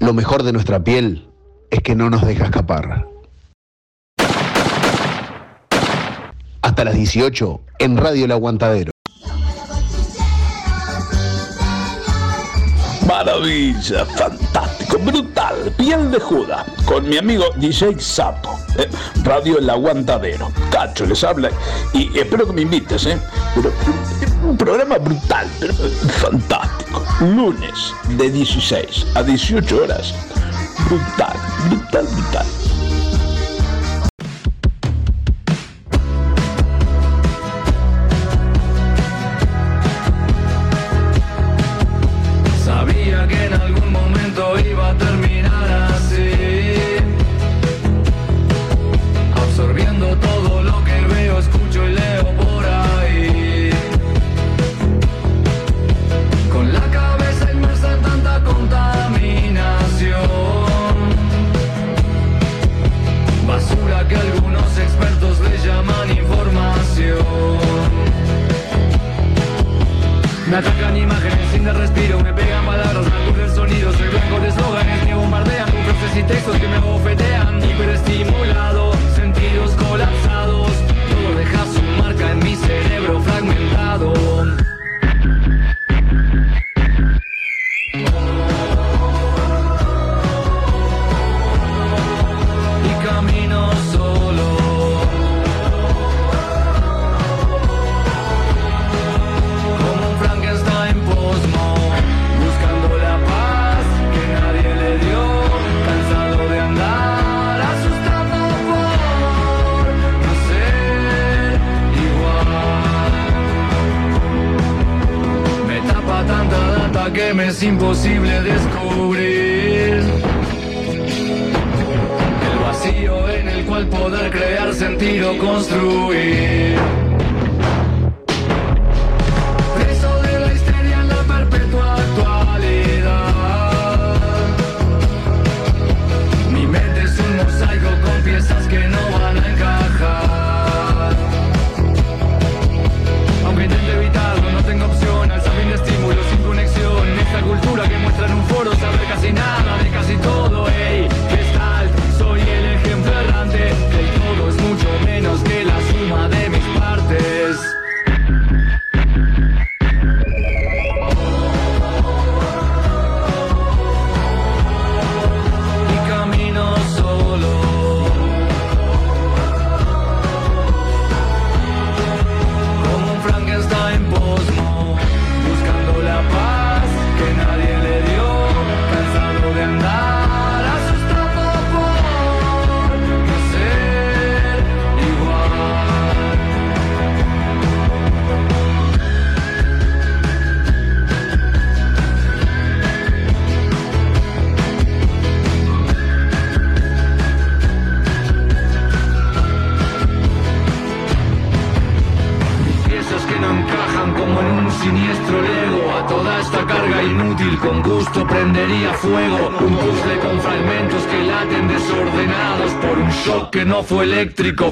lo mejor de nuestra piel es que no nos deja escapar. Hasta las 18 en Radio El Aguantadero. Maravilla, fantástico, brutal, piel de juda, con mi amigo DJ Sapo, ¿eh? Radio El Aguantadero. Cacho les habla y espero que me invites, ¿eh? Pero, un programa brutal, pero fantástico lunes de 16 a 18 horas. Brutal, brutal, brutal.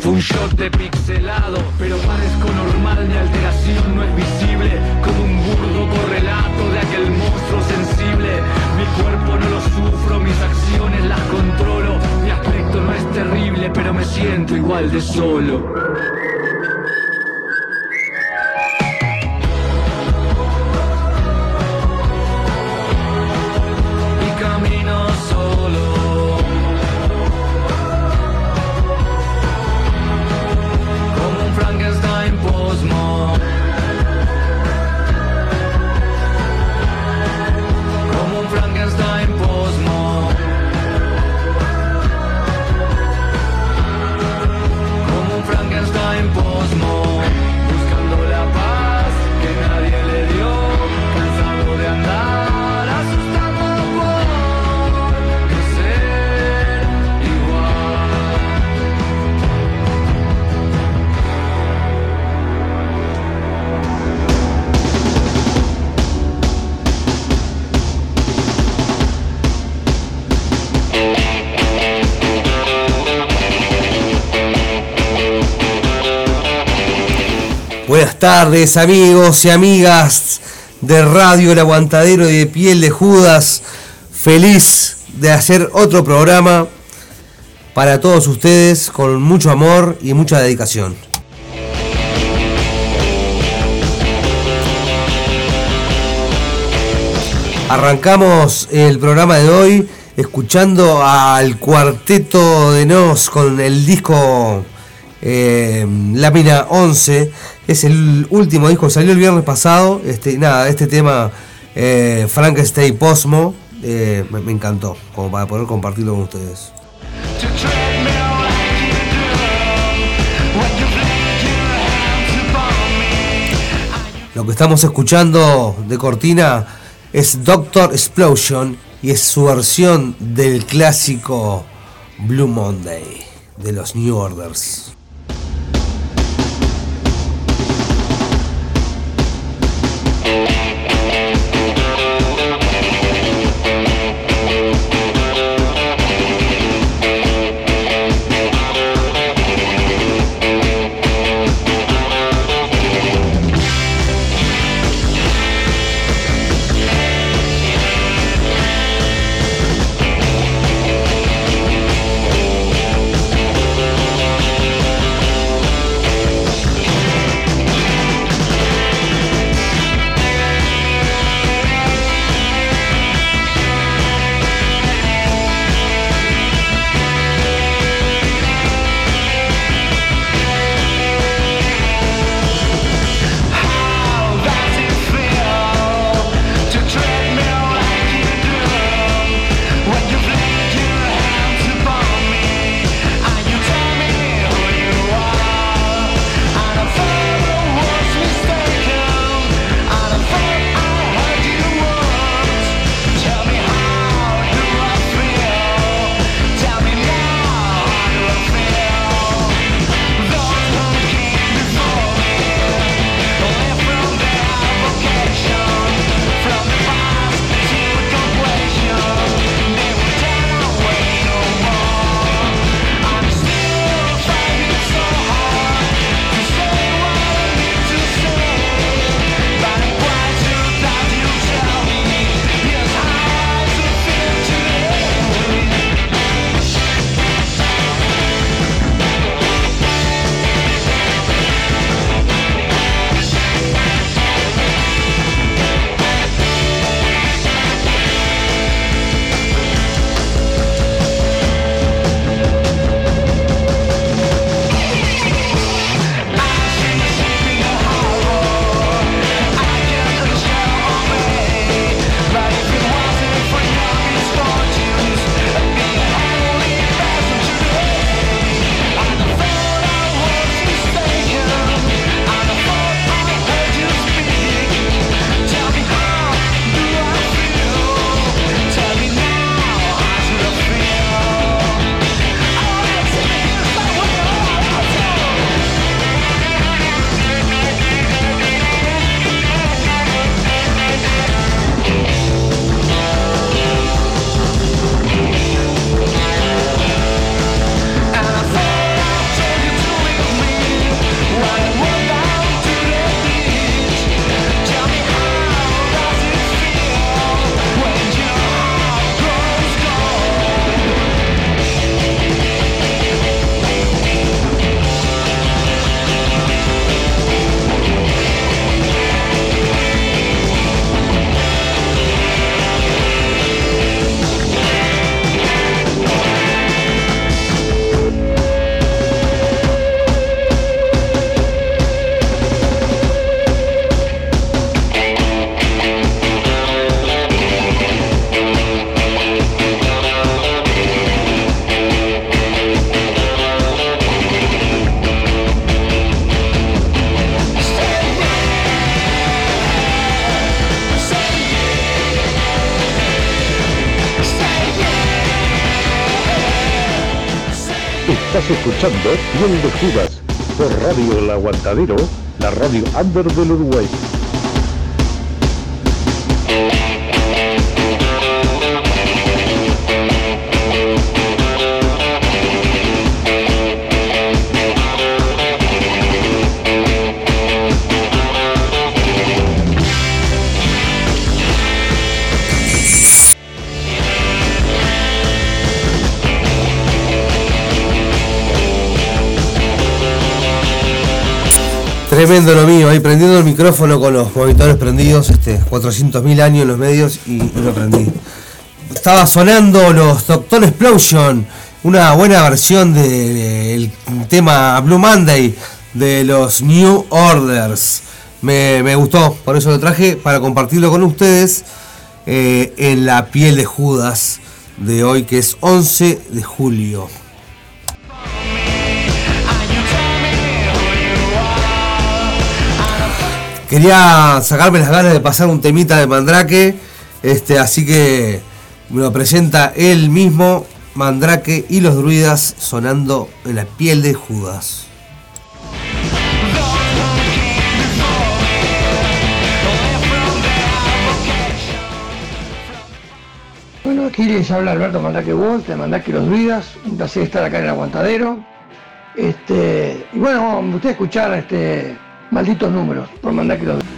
fue un shot de pixelado, pero parezco normal, mi alteración no es visible, como un burdo correlato de aquel monstruo sensible. Mi cuerpo no lo sufro, mis acciones las controlo, mi aspecto no es terrible, pero me siento igual de solo. tardes amigos y amigas de Radio El Aguantadero y de Piel de Judas. Feliz de hacer otro programa para todos ustedes con mucho amor y mucha dedicación. Arrancamos el programa de hoy escuchando al cuarteto de Nos con el disco eh, Lámina 11 es el último disco, salió el viernes pasado. Este, nada, este tema eh, Frankenstein Posmo eh, me, me encantó, como para poder compartirlo con ustedes. Lo que estamos escuchando de cortina es Doctor Explosion y es su versión del clásico Blue Monday de los New Orders. Judas por Radio El Aguantadero, la radio under del Uruguay. Tremendo lo mío, ahí prendiendo el micrófono con los monitores prendidos, este, 400.000 años en los medios y, lo prendí. Estaba sonando los Doctor Explosion, una buena versión del tema Blue Monday de los New Orders. Me, me gustó, por eso lo traje para compartirlo con ustedes eh, en la piel de Judas de hoy, que es 11 de julio. Quería sacarme las ganas de pasar un temita de Mandrake, este, así que me lo presenta él mismo, Mandrake y los druidas sonando en la piel de Judas. Bueno, aquí les habla Alberto Mandaque Wolf, de Mandaque Los Druidas, un placer estar acá en el Aguantadero. Este, y bueno, usted escuchar este malditos números por Mandaque Los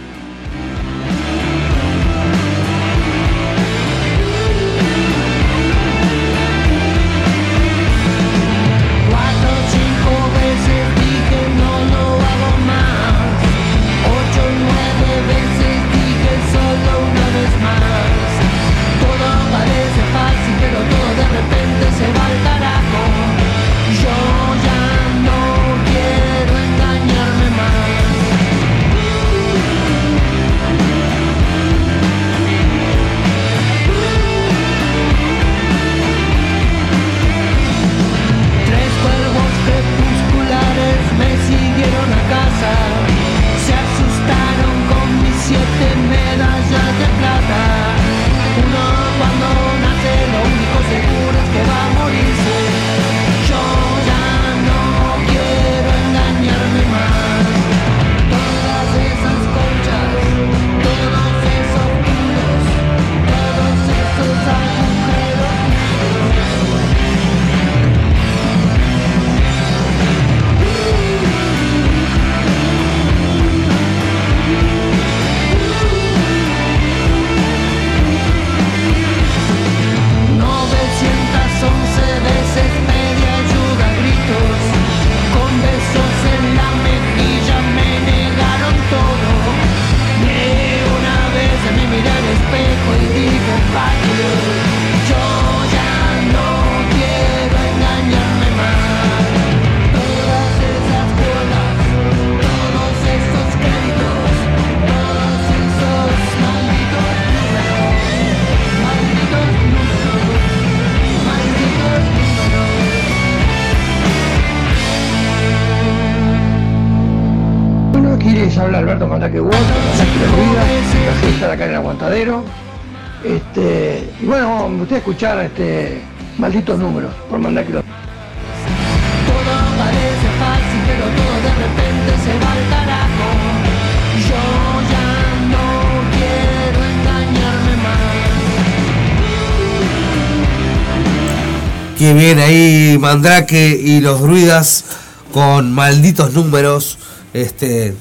escuchar este malditos números por Los Todo parece fácil, pero todo de repente se va al carajo. Yo ya no quiero engañarme más. Que bien ahí Mandrake y los druidas con malditos números. Este.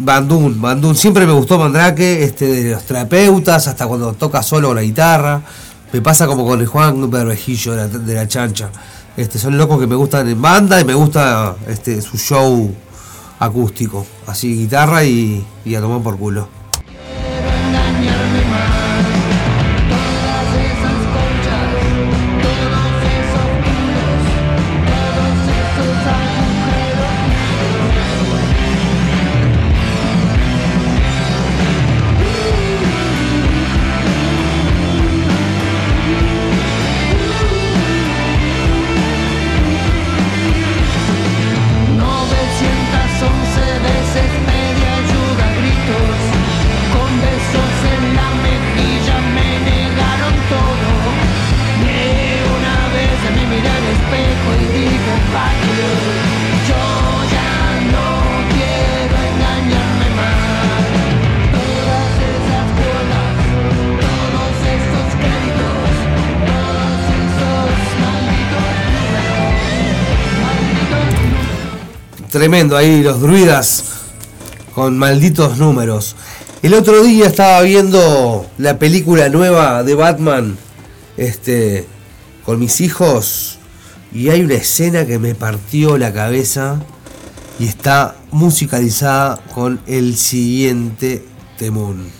Bandún, Bandún, siempre me gustó Mandrake, este, de los terapeutas, hasta cuando toca solo la guitarra. Me pasa como con el Juan Bermejillo de la, de la chancha. Este, son locos que me gustan en banda y me gusta este, su show acústico. Así guitarra y, y a tomar por culo. Tremendo ahí los druidas con malditos números. El otro día estaba viendo la película nueva de Batman este con mis hijos y hay una escena que me partió la cabeza y está musicalizada con el siguiente temón.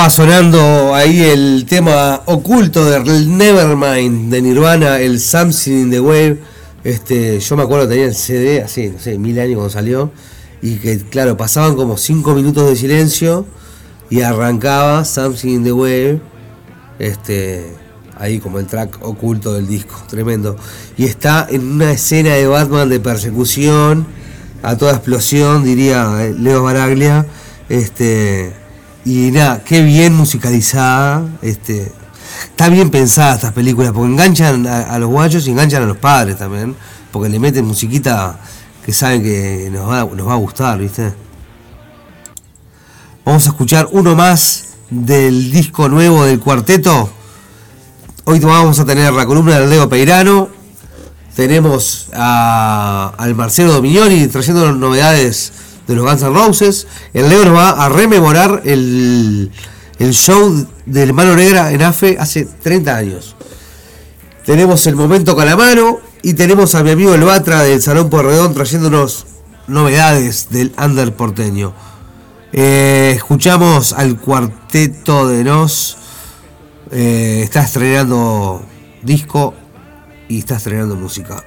Estaba sonando ahí el tema oculto de Nevermind de Nirvana, el Something in the Wave. Este, yo me acuerdo que tenía el CD así, no sé, mil años cuando salió. Y que, claro, pasaban como cinco minutos de silencio y arrancaba Something in the Wave. Este, ahí como el track oculto del disco, tremendo. Y está en una escena de Batman de persecución, a toda explosión, diría eh, Leo Baraglia. Este, y nada, qué bien musicalizada. Este, está bien pensada estas películas, porque enganchan a, los guachos y enganchan a los padres también, porque le meten musiquita que saben que nos va, nos va a gustar, ¿viste? Vamos a escuchar uno más del disco nuevo del cuarteto. Hoy vamos a tener la columna de Leo Peirano, tenemos a- al Marcelo Dominioni trayendo novedades de los Guns N' Roses. El Leo va a rememorar el, el show del Mano Negra en AFE hace 30 años. Tenemos el momento Calamaro y tenemos a mi amigo el Batra del Salón Porredón trayéndonos novedades del Under porteño. Eh, escuchamos al cuarteto de Nos. eh, está estrenando disco y está estrenando música.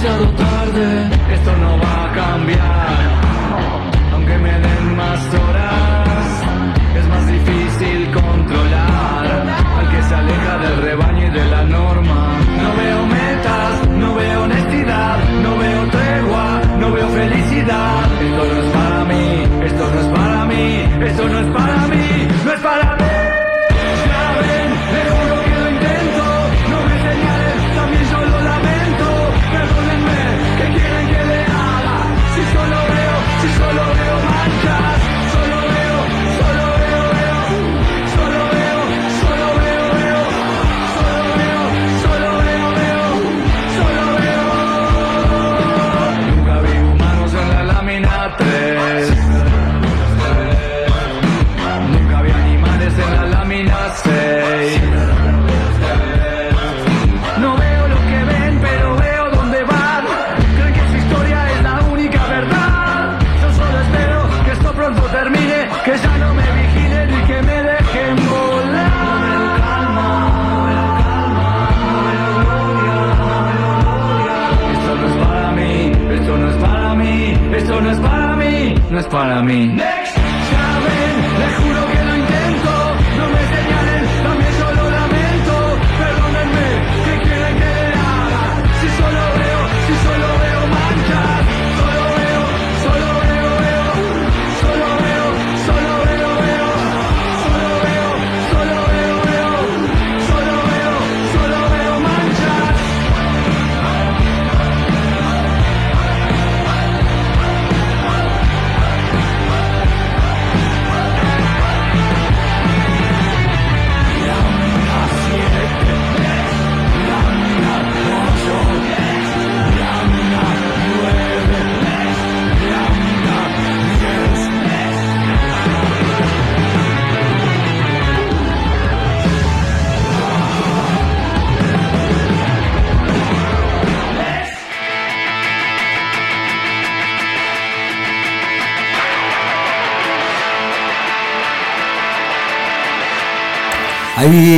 Que ya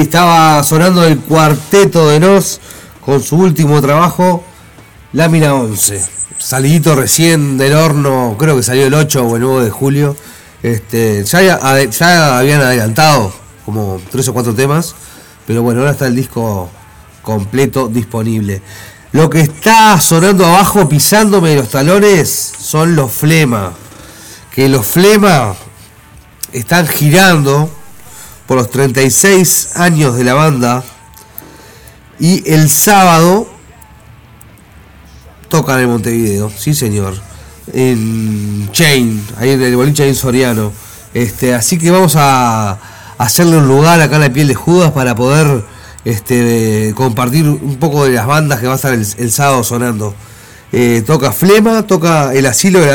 Estaba sonando el cuarteto de Nos con su último trabajo, Lámina 11. Salidito recién del horno, creo que salió el 8 o el 9 de julio. Este, ya, ya habían adelantado como tres o cuatro temas, pero bueno, ahora está el disco completo disponible. Lo que está sonando abajo, pisándome los talones, son los Flema. Que los Flema están girando por los 36 años de la banda. Y el sábado tocan en Montevideo, sí señor. En Chain, ahí en el boliche en Soriano. Este, así que vamos a hacerle un lugar acá en la piel de Judas para poder este, compartir un poco de las bandas que va a estar el, sábado sonando. eh, toca Flema, toca El Asilo de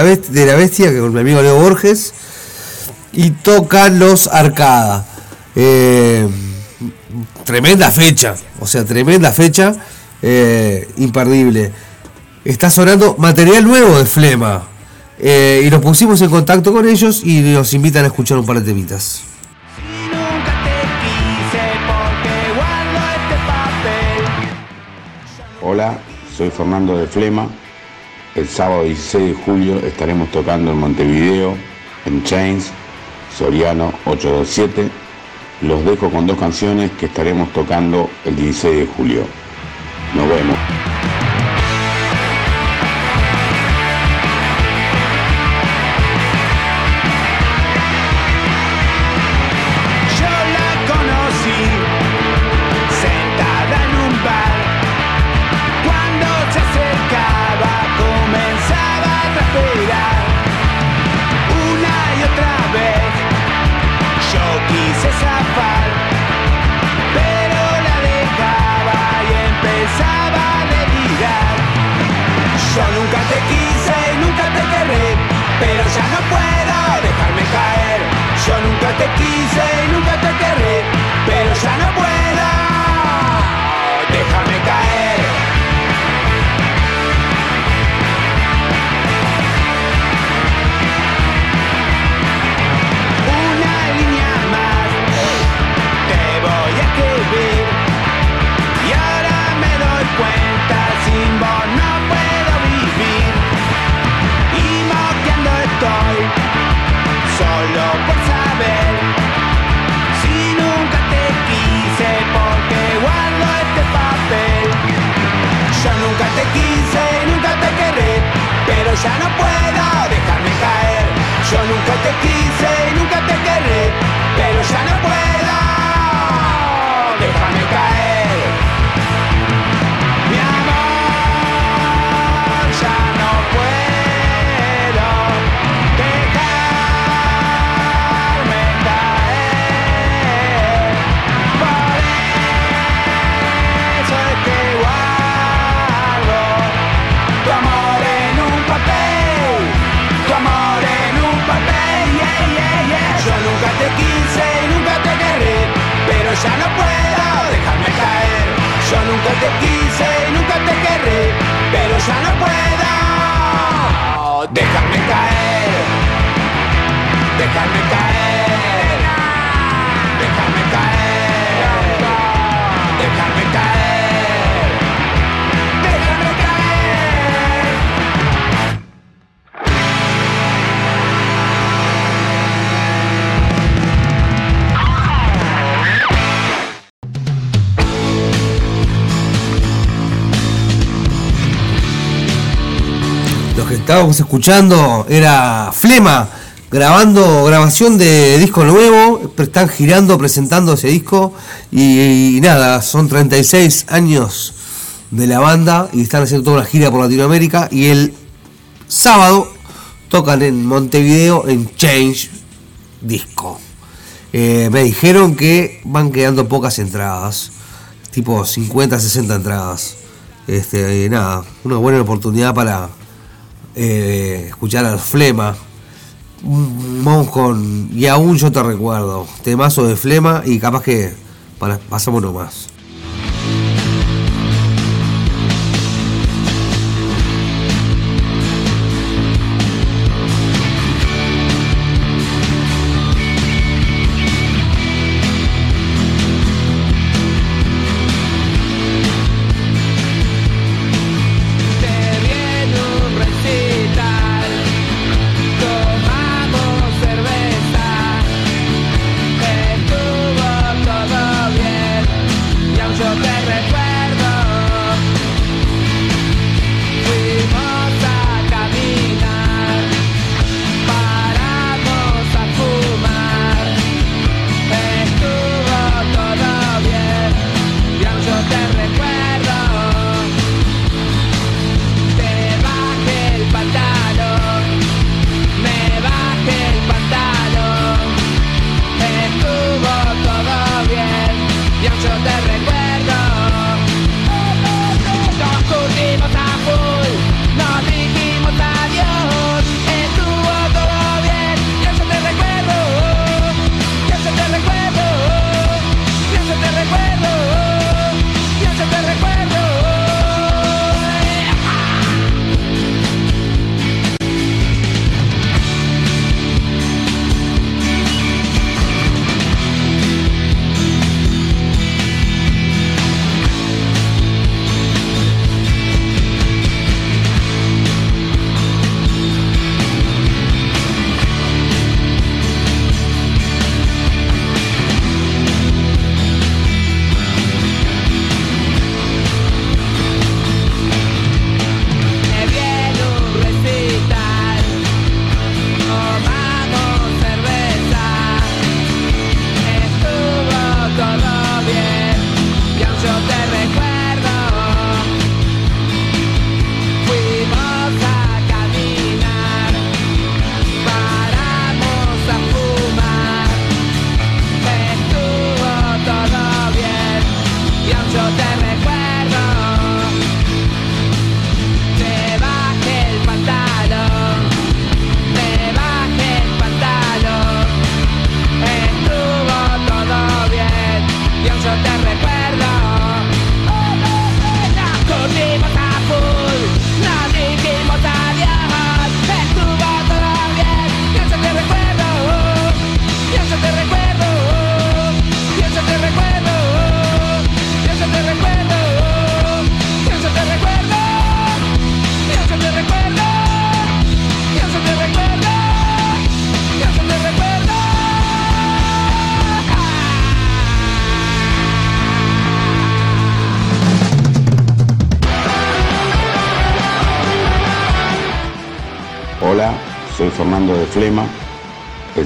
la, Bestia, que con mi amigo Leo Borges, y toca Los Arcada. Eh, tremenda fecha, o sea, tremenda fecha, eh, imperdible. Está sonando material nuevo de Flema. eh, y nos pusimos en contacto con ellos y nos invitan a escuchar un par de temitas. Hola, soy Fernando de Flema. El sábado 16 de julio estaremos tocando en Montevideo, en Chains, Soriano 827. Los dejo con dos canciones que estaremos tocando el 16 de julio. Nos vemos. Te quise y nunca te querré pero ya no puedo dejarme caer. Yo nunca te quise y nunca te querré pero ya no puedo ya no puedo dejarme caer. Yo nunca te quise y nunca te querré pero ya no puedo dejarme caer. Dejarme caer Lo que estábamos escuchando era Flema, grabando grabación de disco nuevo, están girando, presentando ese disco y, nada, son 36 años de la banda y están haciendo toda una gira por Latinoamérica y el sábado tocan en Montevideo en Change Disco. Eh, me dijeron que van quedando pocas entradas, tipo 50, 60 entradas. Este, nada, una buena oportunidad para eh, escuchar al Flema. Con Y aún yo te recuerdo. Temazo de Flema y capaz que para, pasamos nomás.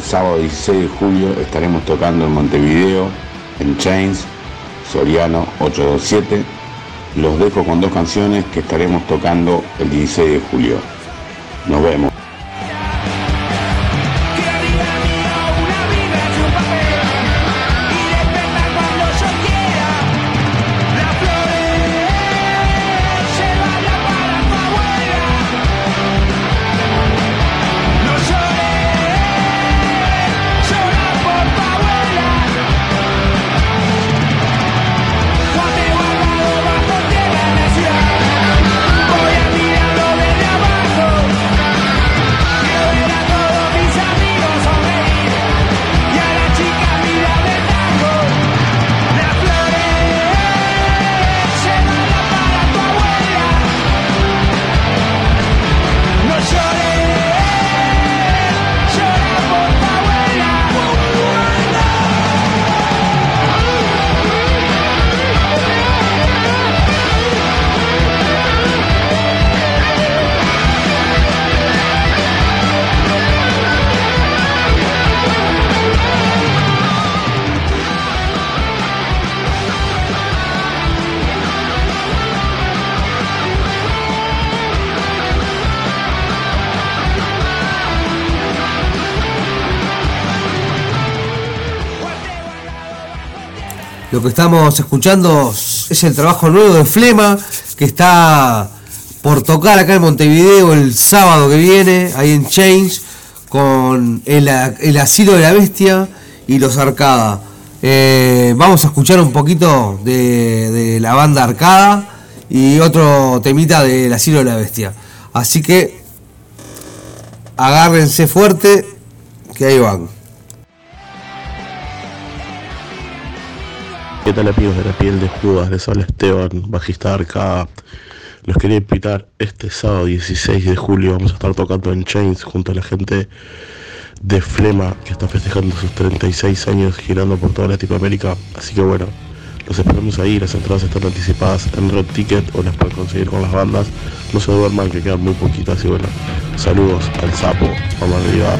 Sábado 16 de julio estaremos tocando en Montevideo, en Chains, Soriano 827. Los dejo con dos canciones que estaremos tocando el 16 de julio. Lo que estamos escuchando es el trabajo nuevo de Flema, que está por tocar acá en Montevideo el sábado que viene, ahí en Change, con el, el asilo de la bestia y los Arcada. Eh, vamos a escuchar un poquito de, de la banda Arcada y otro temita del asilo de la bestia. Así que agárrense fuerte, que ahí van. ¿Qué tal amigos de la piel de Judas? Les habla Esteban, bajista de Arcada. Los quería invitar este sábado 16 de julio. Vamos a estar tocando en Chains junto a la gente de Flema que está festejando sus 36 años girando por toda Latinoamérica. Así que bueno, los esperamos ahí. Las entradas están anticipadas en Red Ticket o las pueden conseguir con las bandas. No se duerman que quedan muy poquitas. Y bueno, saludos al sapo. Vamos arriba.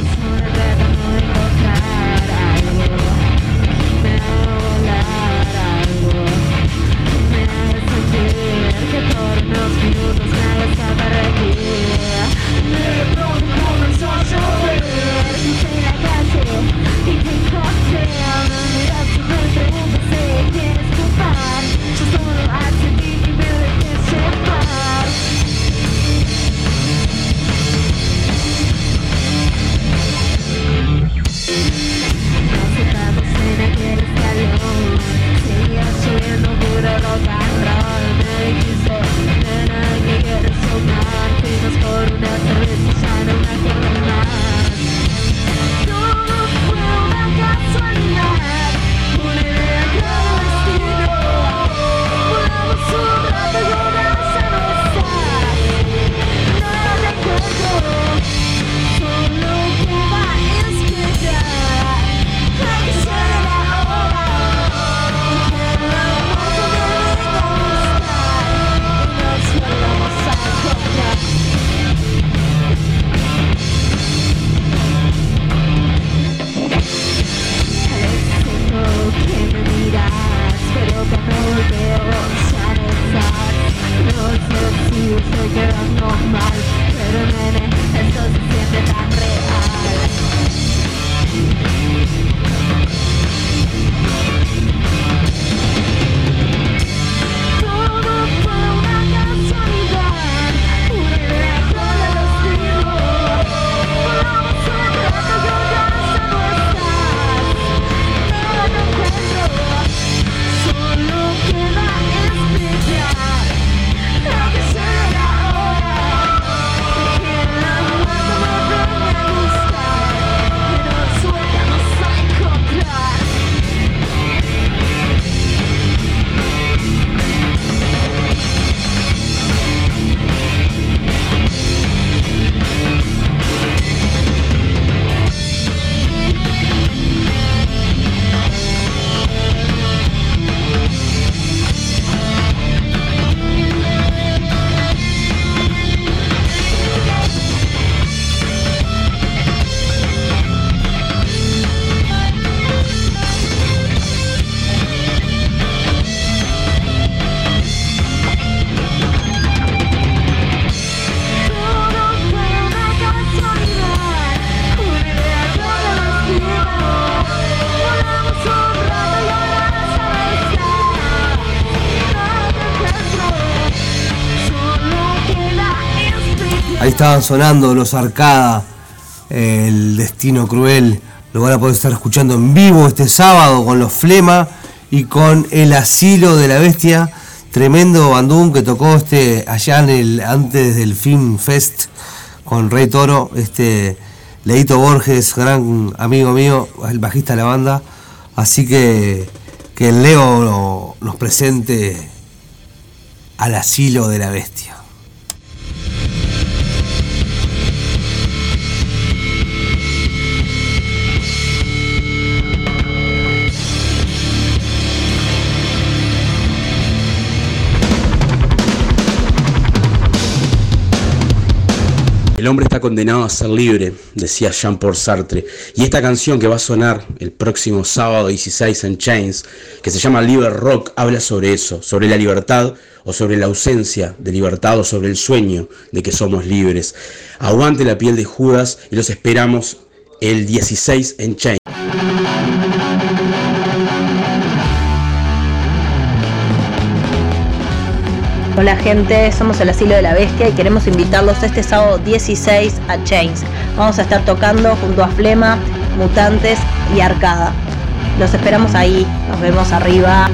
Estaban sonando los Arcada, el destino cruel. Lo van a poder estar escuchando en vivo este sábado con los Flema y con el asilo de la bestia. Tremendo bandún que tocó este allá en el antes del Film Fest con Rey Toro, este Leito Borges, gran amigo mío, el bajista de la banda. Así que que el Leo nos presente al asilo de la bestia. El hombre está condenado a ser libre, decía Jean-Paul Sartre. Y esta canción que va a sonar el próximo sábado 16 en Chains, que se llama Liber Rock, habla sobre eso, sobre la libertad o sobre la ausencia de libertad o sobre el sueño de que somos libres. Aguante la piel de Judas y los esperamos el 16 en Chains. Hola gente, somos el Asilo de la Bestia y queremos invitarlos este sábado 16 a Chains. Vamos a estar tocando junto a Flema, Mutantes y Arcada. Los esperamos ahí, nos vemos arriba.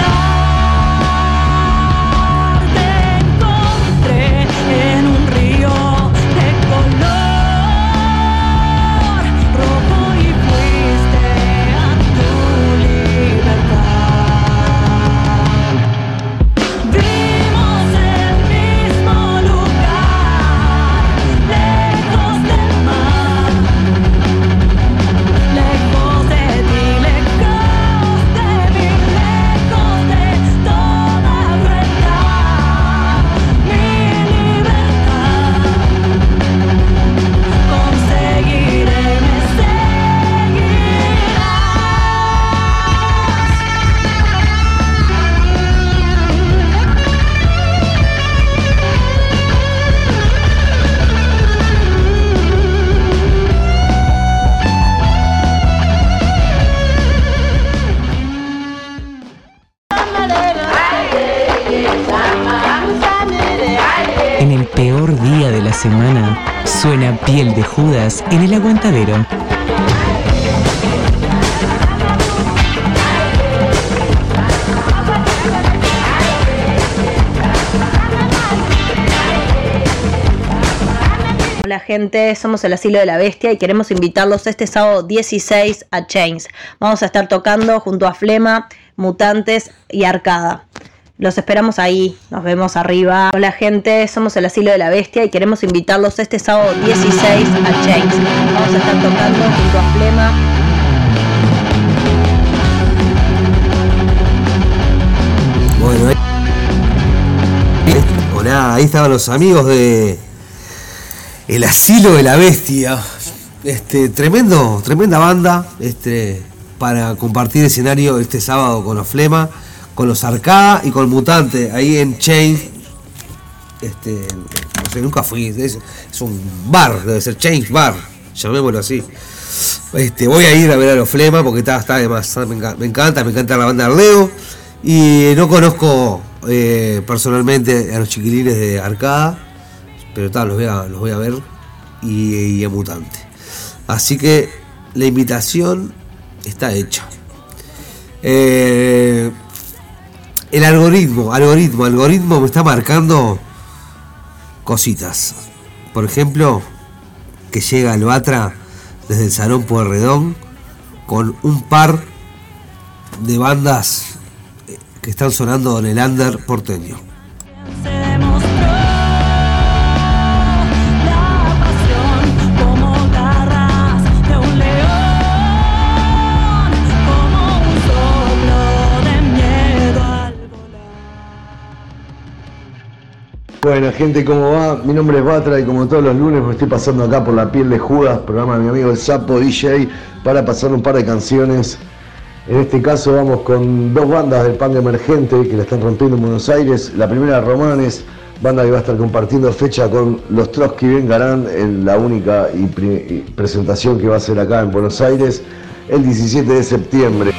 De en el aguantadero. Hola gente, somos el Asilo de la Bestia y queremos invitarlos este sábado 16 a Chains. Vamos a estar tocando junto a Flema, Mutantes y Arcada. Los esperamos ahí, nos vemos arriba. Hola gente, somos el Asilo de la Bestia y queremos invitarlos este sábado 16 a Chains. Vamos a estar tocando junto a Flema, Bueno, ahí, Hola, ahí estaban los amigos de El Asilo de la Bestia. Este, tremendo, tremenda banda, este, para compartir escenario este sábado con los Flema, con los Arcada y con Mutante, ahí en Chain. Este, no sé, nunca fui, es, un bar, debe ser Chains Bar, llamémoslo así. Este, voy a ir a ver a los Flema porque está, está me, enca- me encanta, me encanta la banda de Arleo. Y no conozco eh, personalmente a los chiquilines de Arcada, pero tal, los voy a, los voy a ver y, y a Mutante. Así que la invitación está hecha. Eh, el algoritmo, algoritmo, algoritmo me está marcando cositas. Por ejemplo, que llega el Batra desde el Salón Pueyrredón con un par de bandas eh, que están sonando en el under porteño. Bueno, gente, ¿cómo va? Mi nombre es Batra y como todos los lunes me estoy pasando acá por la piel de Judas, programa de mi amigo el Sapo DJ, para pasar un par de canciones. En este caso vamos con dos bandas del punk emergente que la están rompiendo en Buenos Aires. La primera, Romanes, banda que va a estar compartiendo fecha con los Trotsky Vengarán en la única presentación que va a ser acá en Buenos Aires el 17 de septiembre.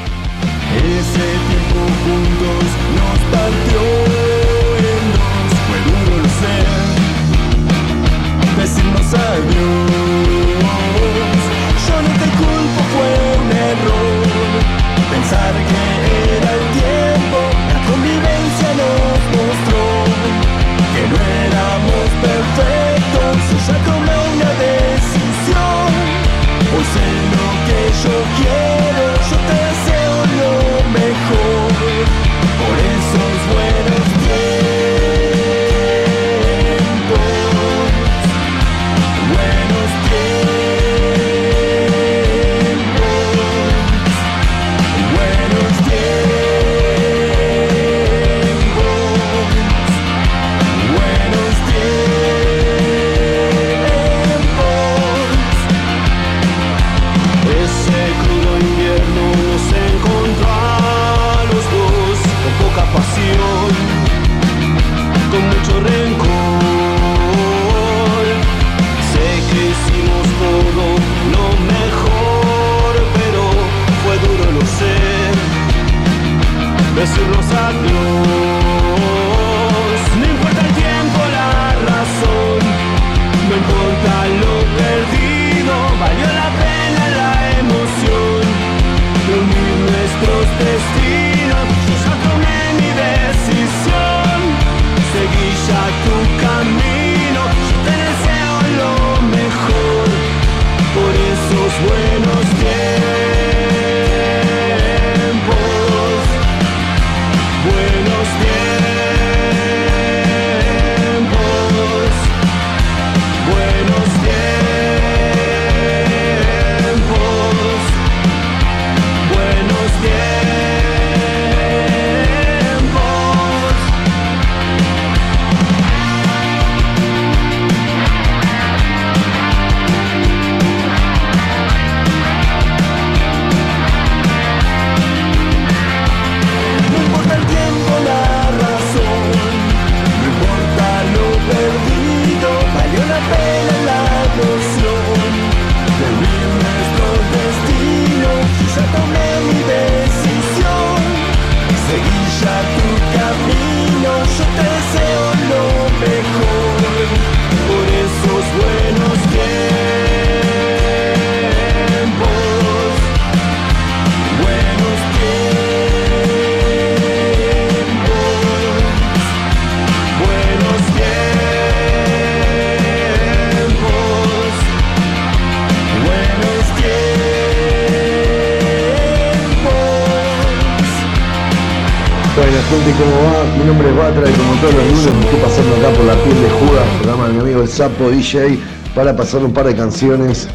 Para pasar un par de canciones.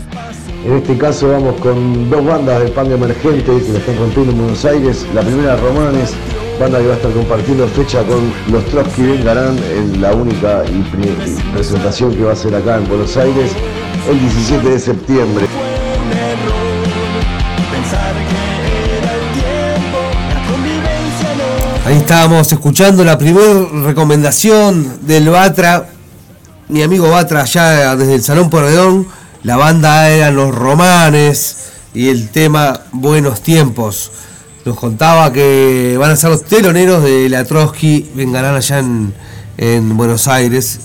En este caso vamos con dos bandas de punk emergente que la están rompiendo en Buenos Aires. La primera Romanes, banda que va a estar compartiendo fecha con los Trotsky Vengarán en la única y presentación que va a ser acá en Buenos Aires el 17 de septiembre. Ahí estábamos escuchando la primera recomendación del Batra, mi amigo Batra allá desde el Salón Porredón, la banda eran los romanes y el tema Buenos Tiempos. Nos contaba que van a ser los teloneros de la Trotsky, vengarán allá en, en Buenos Aires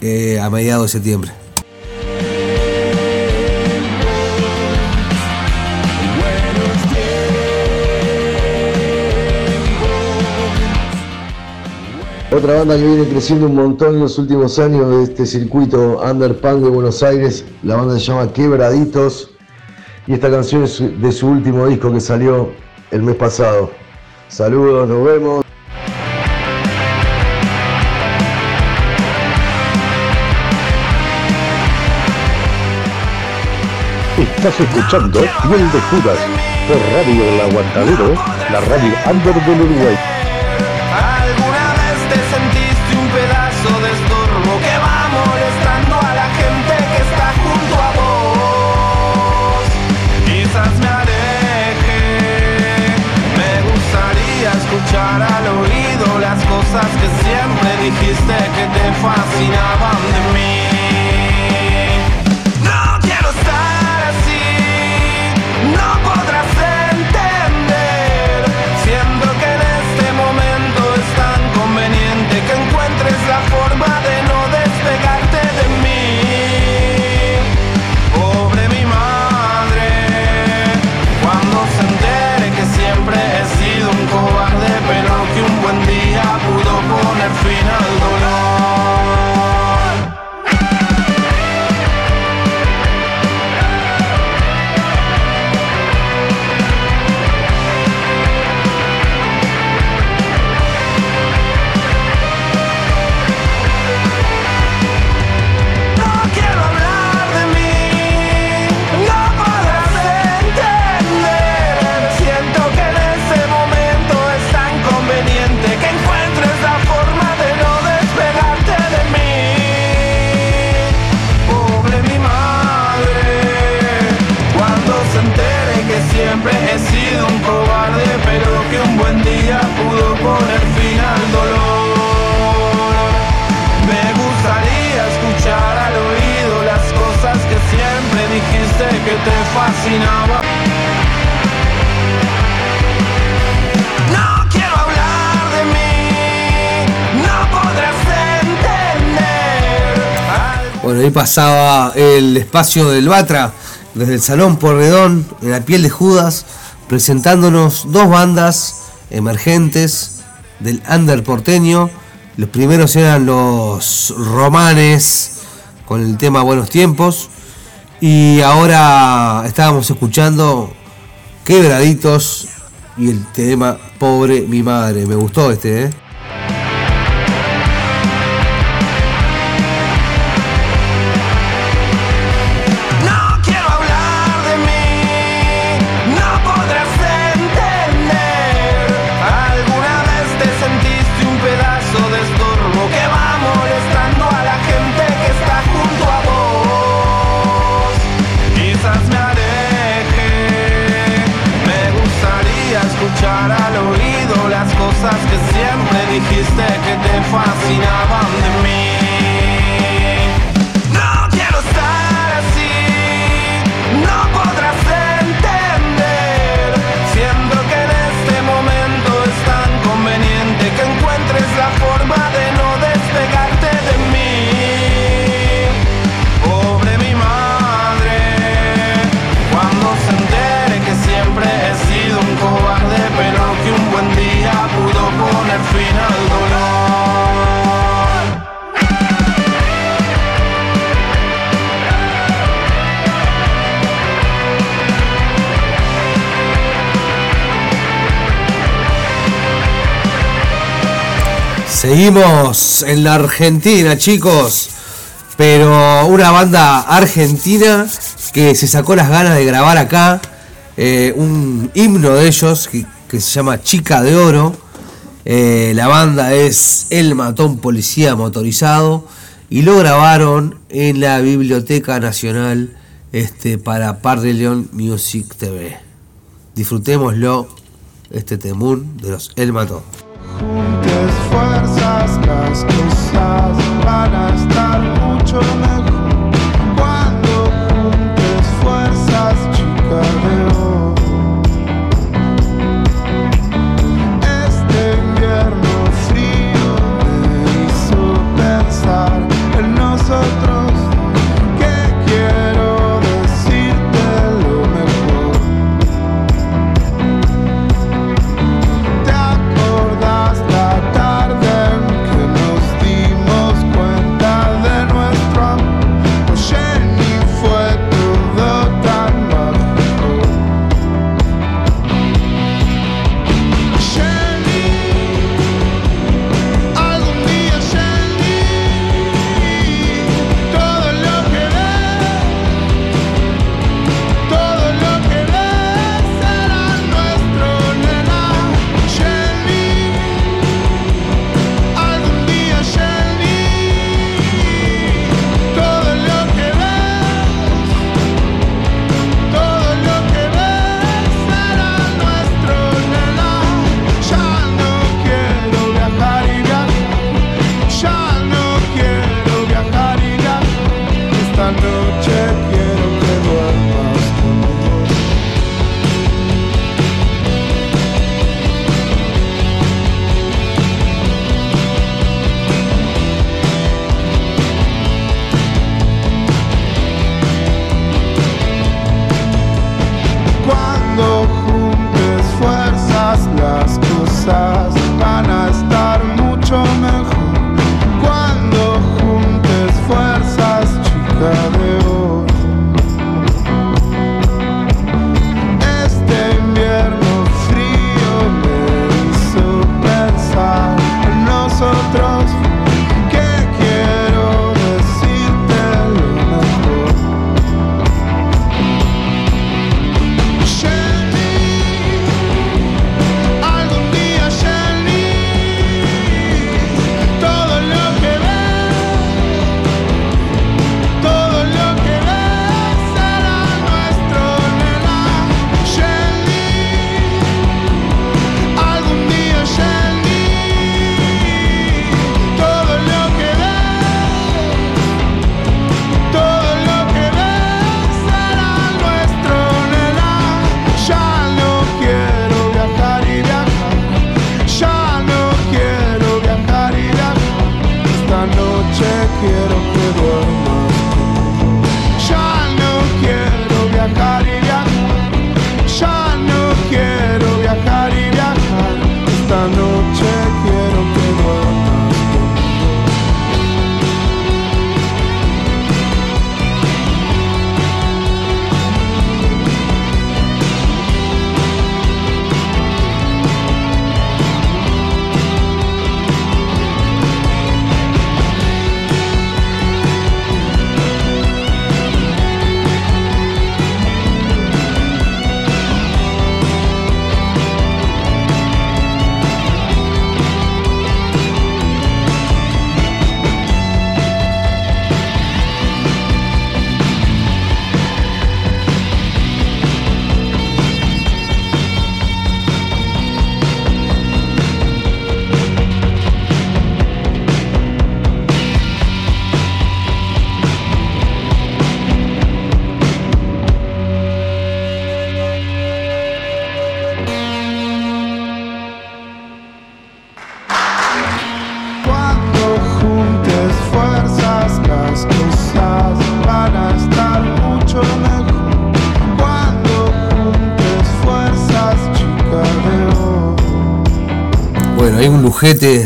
eh, a mediados de septiembre. Otra banda que viene creciendo un montón en los últimos años de este circuito underpunk de Buenos Aires, la banda se llama Quebraditos y esta canción es de su último disco que salió el mes pasado. Saludos, nos vemos. Estás escuchando Piel de Judas por Radio El Aguantadero, la radio under del Uruguay. Siempre dijiste que te fascinaban de mí. Un cobarde, pero que un buen día pudo poner fin al dolor. Me gustaría escuchar al oído las cosas que siempre dijiste que te fascinaba. No quiero hablar de mí, no podrás entender. Bueno, ahí pasaba el espacio del Batra desde el Salón Porredón, en la piel de Judas, presentándonos dos bandas emergentes del under porteño. Los primeros eran los romanes con el tema Buenos Tiempos. Y ahora estábamos escuchando Quebraditos y el tema Pobre mi madre. Me gustó este, ¿eh? fascinaba Seguimos en la Argentina, chicos. Pero una banda argentina que se sacó las ganas de grabar acá eh, un himno de ellos que, se llama Chica de Oro. Eh, la banda es El Matón Policía Motorizado y lo grabaron en la Biblioteca Nacional este, para Par de León Music TV. Disfrutémoslo, este temún de los El Matón. Juntes fuerzas, las cosas van a estar mucho mejor.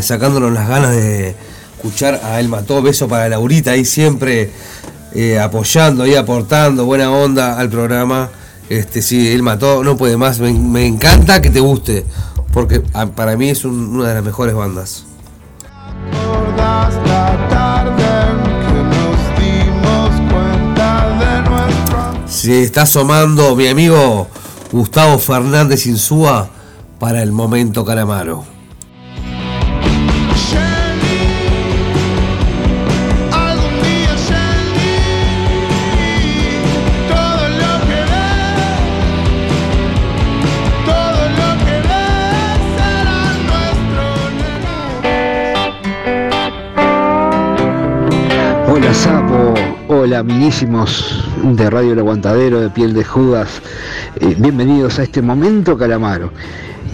sacándonos las ganas de escuchar a El Mató. Beso para Laurita ahí siempre eh, apoyando y aportando buena onda al programa. Este, sí, El Mató no puede más. Me, encanta que te guste, porque ah, para mí es una de las mejores bandas. Se está asomando mi amigo Gustavo Fernández Insúa para el momento Calamaro. Hola Sapo, hola amiguísimos de Radio El Aguantadero de Piel de Judas, Eh, bienvenidos a este momento Calamaro.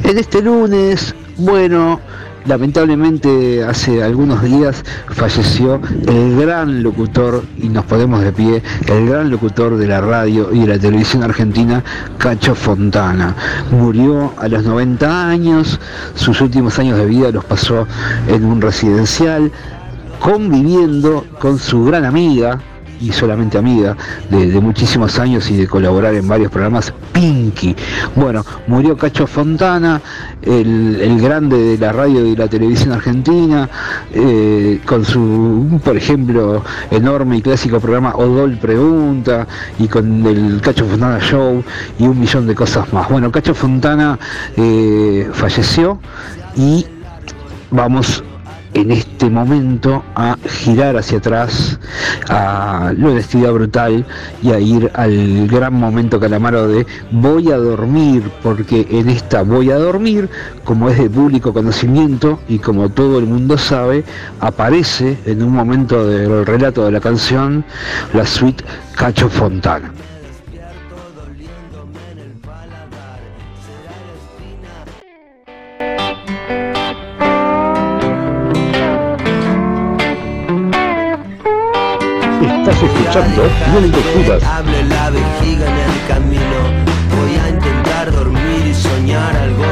En este lunes, bueno, lamentablemente hace algunos días falleció el gran locutor, y nos ponemos de pie, el gran locutor de la radio y de la televisión argentina, Cacho Fontana. Murió a los 90 años, sus últimos años de vida los pasó en un residencial, conviviendo con su gran amiga, y solamente amiga, de, muchísimos años y de colaborar en varios programas, Pinky. Bueno, murió Cacho Fontana, el, grande de la radio y la televisión argentina, eh, con su, por ejemplo, enorme y clásico programa Odol Pregunta, y con el Cacho Fontana Show, y un millón de cosas más. Bueno, Cacho Fontana eh, falleció y vamos en este momento a girar hacia atrás a la honestidad brutal y a ir al gran momento calamaro de voy a dormir porque en esta voy a dormir como es de público conocimiento y como todo el mundo sabe aparece en un momento del relato de la canción la suite Cacho Fontana escuchando de Judas. Hable la vejiga en el camino. Voy a intentar dormir y soñar algo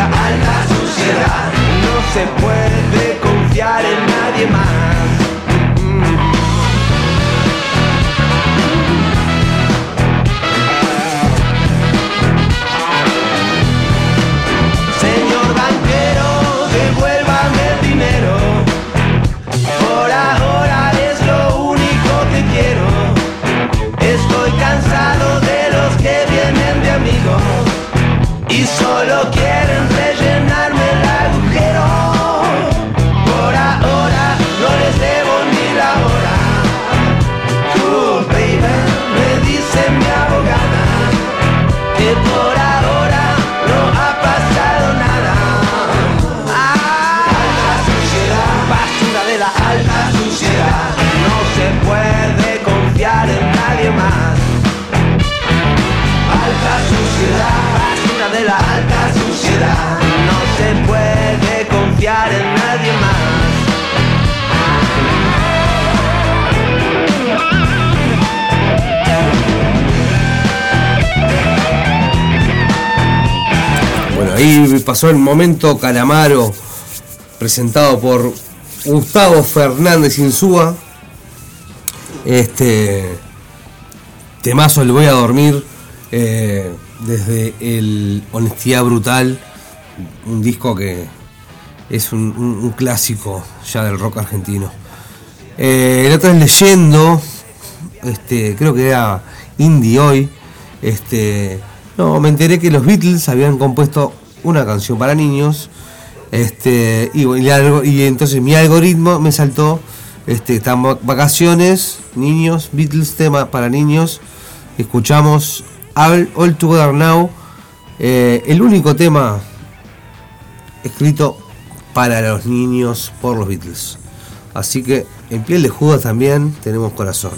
la alta sociedad. No se puede confiar en nadie más. Ahí pasó el momento Calamaro, presentado por Gustavo Fernández Insúa. Este temazo el voy a dormir eh, desde el Honestidad Brutal, un disco que es un, clásico ya del rock argentino. Eh, el otro es Leyendo, este, creo que era Indie hoy. Este, no, me enteré que los Beatles habían compuesto una canción para niños. Este, y, y entonces mi algoritmo me saltó este, están vacaciones, niños, Beatles, tema para niños. Escuchamos All, Together Now, eh, el único tema escrito para los niños por los Beatles. Así que en piel de Judas también tenemos corazón.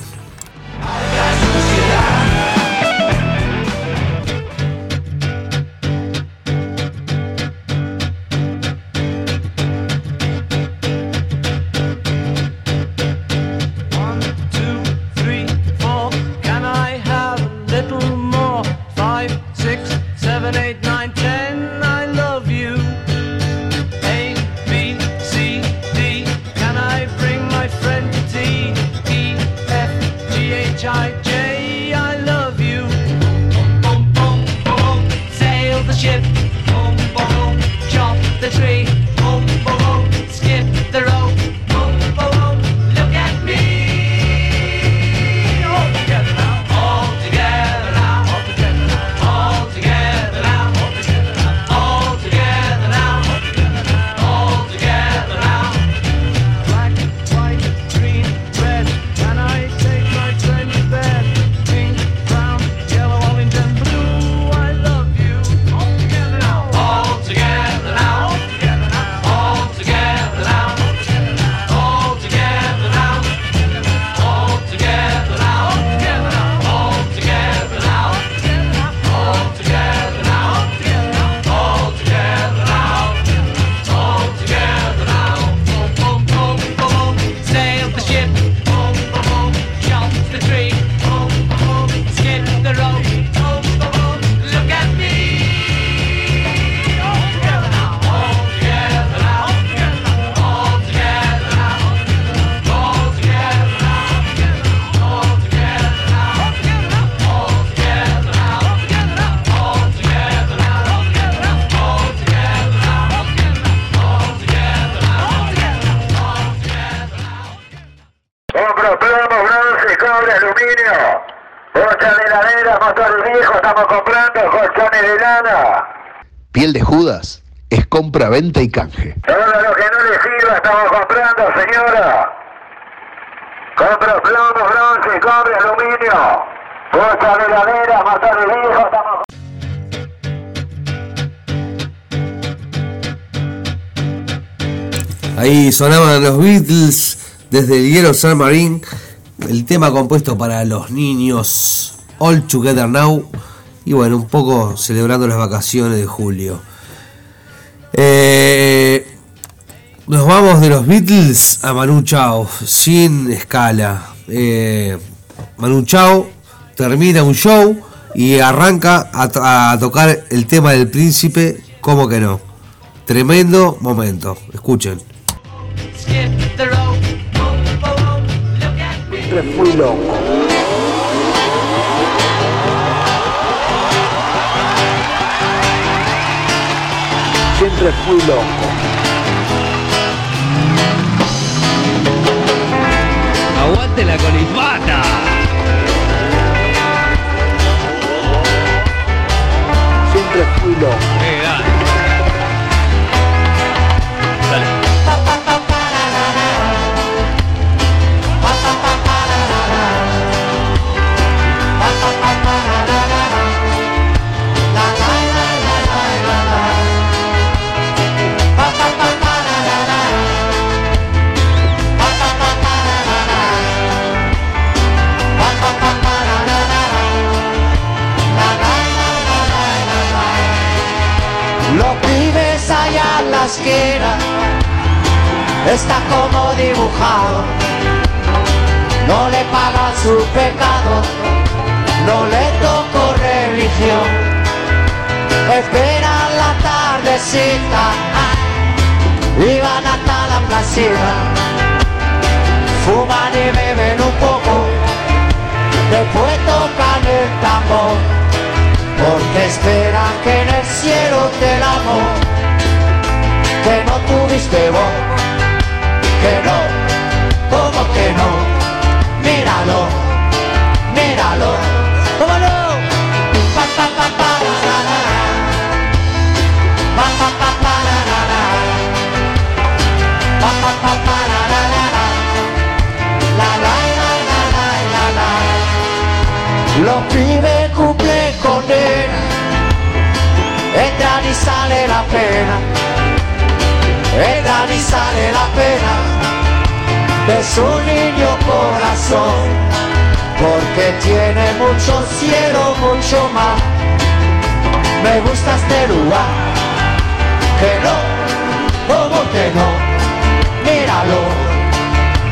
Sonaban los Beatles desde el Hielo Submarine, el tema compuesto para los niños All Together Now y bueno, un poco celebrando las vacaciones de julio. Eh, nos vamos de los Beatles a Manu Chao, sin escala. Eh, Manu Chao termina un show y arranca a tocar el tema del príncipe, como que no. Tremendo momento, escuchen. Siempre fui loco. Siempre fui loco. ¡Aguante la colifata! Siempre fui loco. Está como dibujado. No le pagan su pecado, no le tocó religión. Esperan la tardecita y van hasta la placita. Fuman y beben un poco, después tocan el tambor. Porque esperan que en el cielo te el amor Que no tuviste vos Que no, ¿cómo que no? Míralo, míralo ¿Cómo no? Pa, pa, pa, pa, ra, ra, ra. Pa, pa, pa, pa, ra, ra, ra. Pa, pa, pa, pa, ra, ra, ra, ra. La, la, la, la, la, la, la. Los pibes cumplen condena, entran y sale la pena, entran y sale la pena de su niño corazón, porque tiene mucho cielo, mucho mar. Me gusta este lugar, que no, como que no, míralo,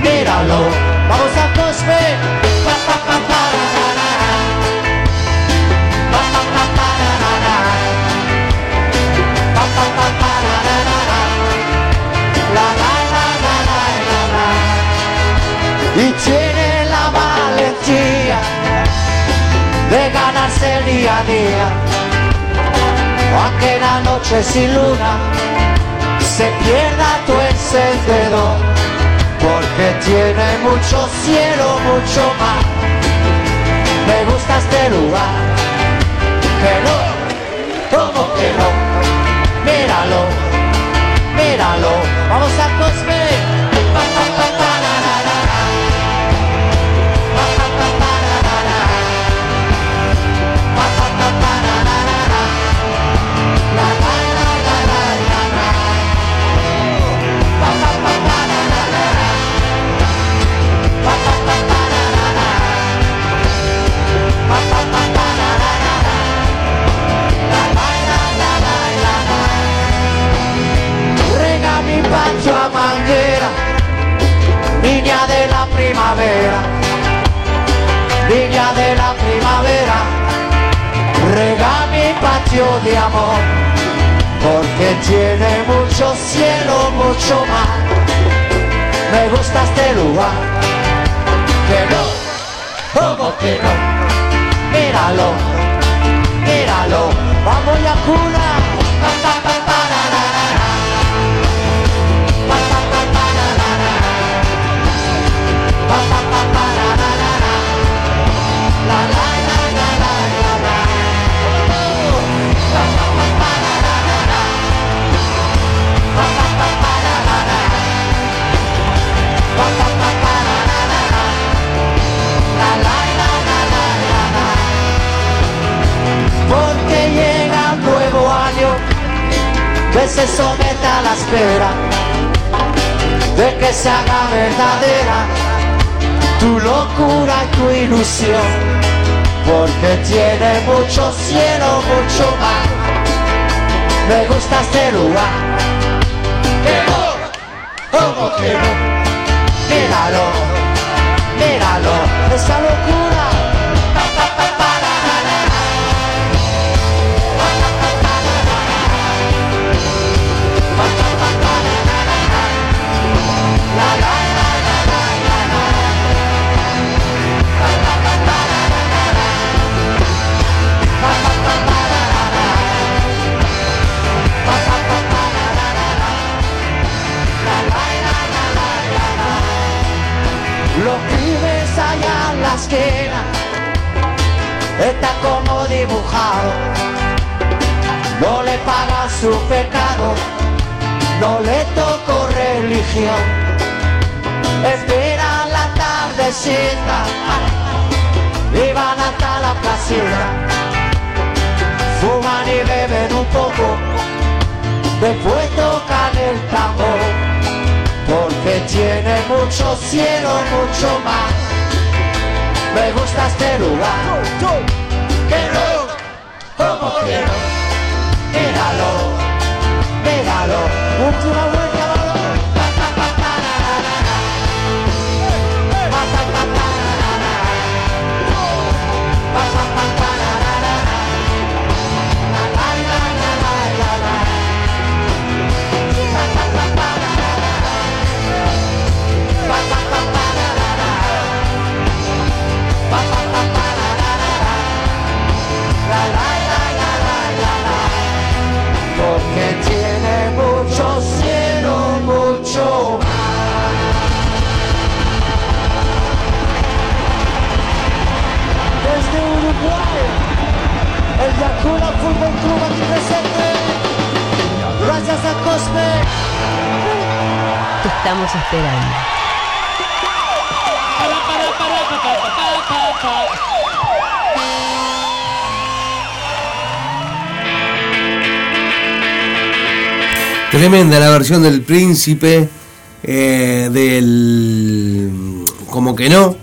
míralo, vamos a Cosme, pa, pa, pa, pa, ra, ra, ra. Y tiene la valentía de ganarse el día a día, aunque la noche sin luna se pierda tu encendedor, porque tiene mucho cielo, mucho mar. Me gusta este lugar, que no, como que no, míralo, míralo, vamos a Cosme. Pancho a manguera, niña de la primavera, niña de la primavera, rega mi patio de amor, porque tiene mucho cielo, mucho mar. Me gusta este lugar, que no, como que no, míralo, míralo, vamos ya cuna, se someta a la espera de que se haga verdadera tu locura y tu ilusión, porque tiene mucho cielo, mucho mar. Me gusta este lugar, que no, como que no, míralo, míralo, esa locura. Está como dibujado. No le paga su pecado, no le tocó religión. Esperan la tardecita y van hasta la placita. Fuman y beben un poco, después tocan el tambor. Porque tiene mucho cielo, mucho mar. Me gusta este lugar. Que no, como que no. Míralo, míralo. Fútbol Club aquí presente. Gracias a Cosme. Te estamos esperando. Tremenda la versión del príncipe eh, del. Como que no.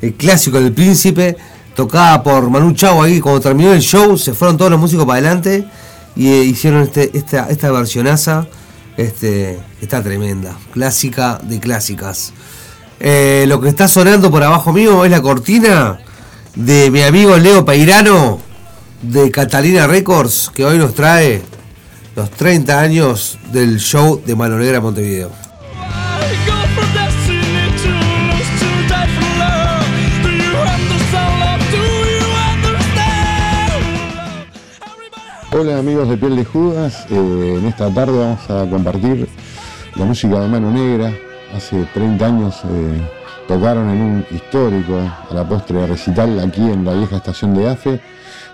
El clásico del príncipe. Tocada por Manu Chao ahí. Cuando terminó el show, se fueron todos los músicos para adelante. Y eh, hicieron este, esta, esta versionaza. Este, está tremenda. Clásica de clásicas. Eh, lo que está sonando por abajo mío es la cortina de mi amigo Leo Peirano de Catalina Records, que hoy nos trae los 30 años del show de Mano Negra Montevideo. Hola amigos de Piel de Judas, Eh, en esta tarde vamos a compartir la música de Mano Negra. Hace 30 años eh, tocaron en un histórico a la postre recital aquí en la vieja estación de AFE.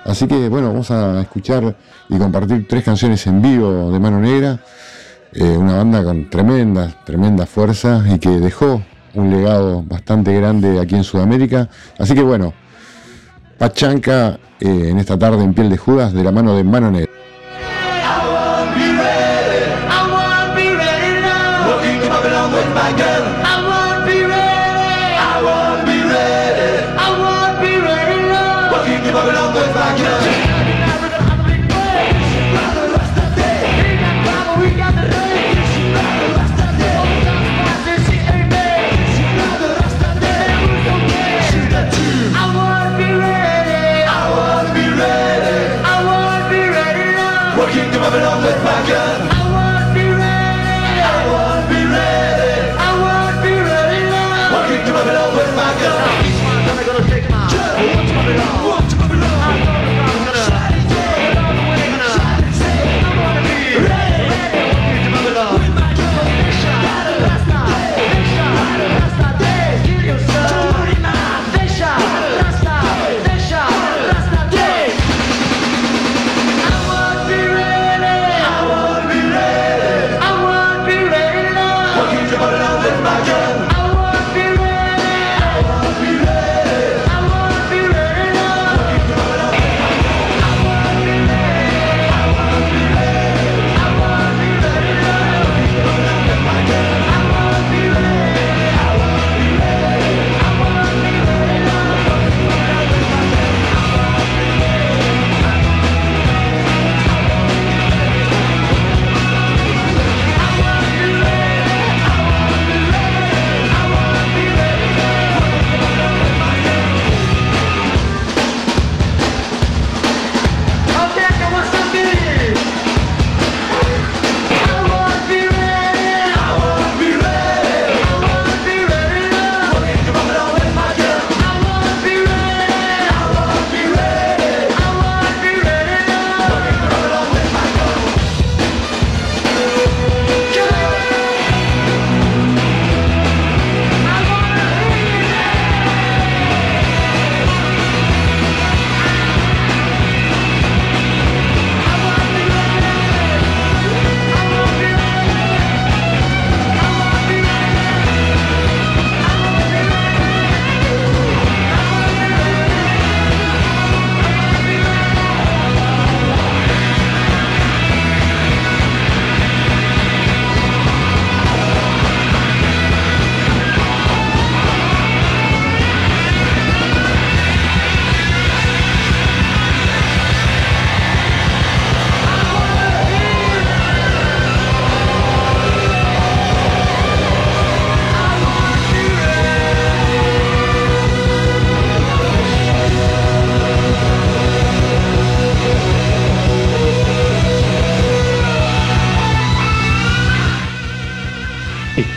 Así que bueno, vamos a escuchar y compartir tres canciones en vivo de Mano Negra. Eh, una banda con tremenda, tremenda fuerza y que dejó un legado bastante grande aquí en Sudamérica. Así que bueno, Pachanca eh, en esta tarde en Piel de Judas de la mano de Mano Negra.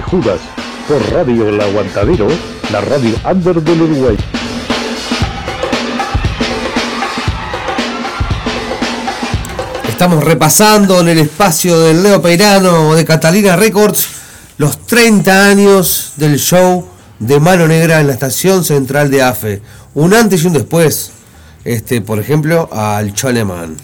Judas por Radio El Aguantadero, la radio under del Uruguay. Estamos repasando en el espacio del Leo Peirano de Catalina Records los 30 años del show de Mano Negra en la estación central de AFE. Un antes y un después, este, por ejemplo, al Choleman.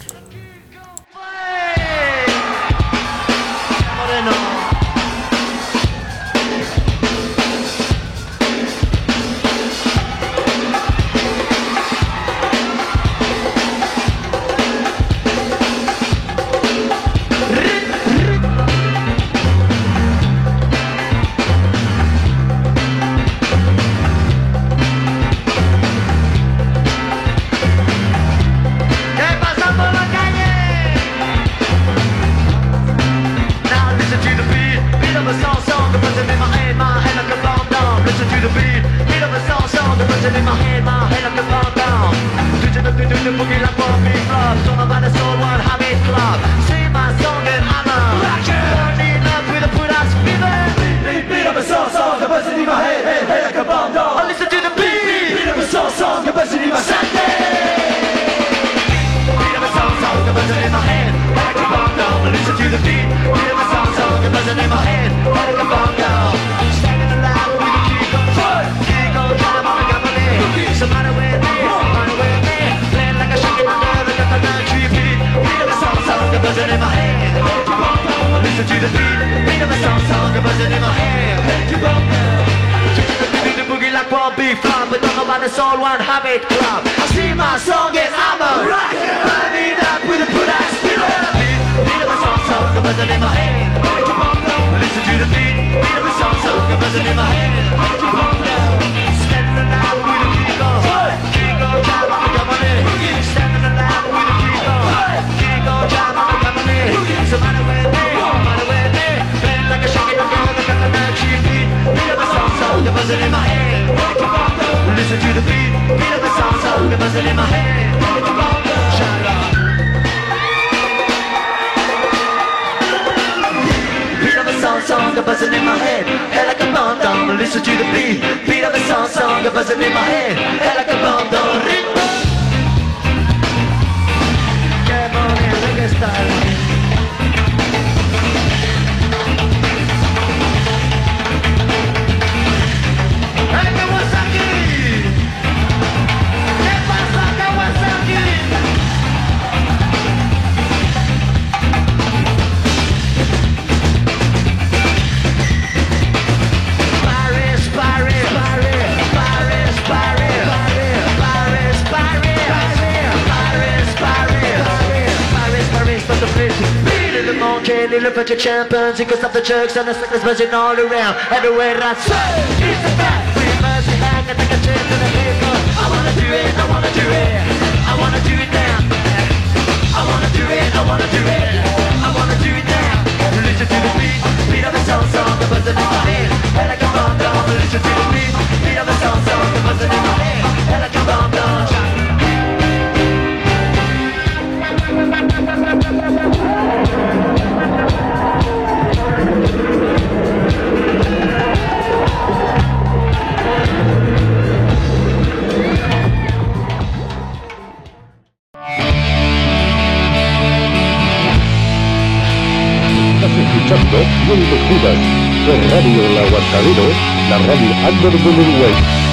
Your champions You can stop the jerks and the suckers buzzing all around. Everywhere I say It's the fact We must hang and take a chance in the vehicle. I wanna do it, I wanna do it. I wanna do it now. I wanna do it, I wanna do it. I wanna do it now. Listen to the beat, beat of the song song The buzzing in my head. And I come on down Listen to the beat, beat of the song song The buzzing in my head. And I come on. down escuchando Piel de Judas por Radio El Aguantadero, la radio under del Uruguay.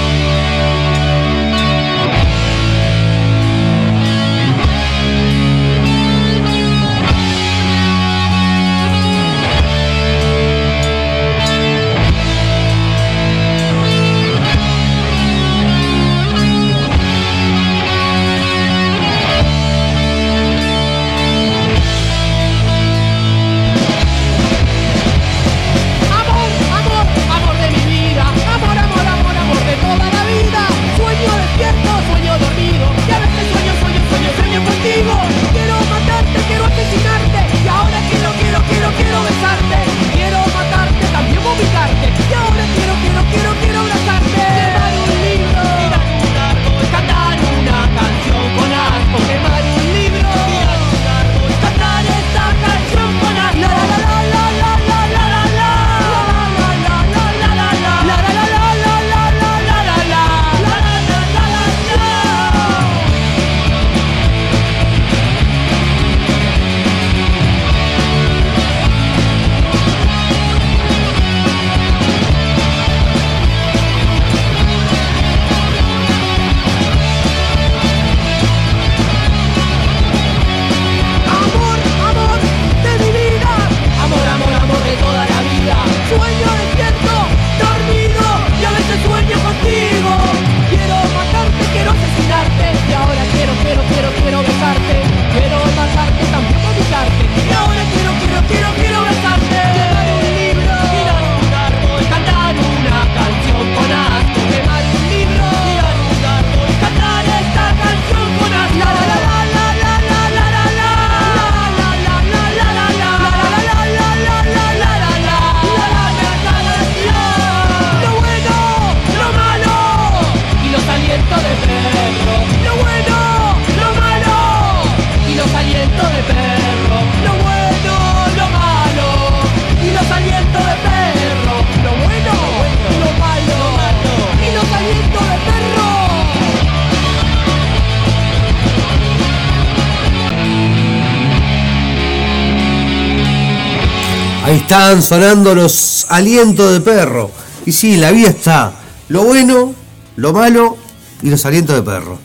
Ahí están sonando los alientos de perro. Y sí, la vida está lo bueno, lo malo y los alientos de perro.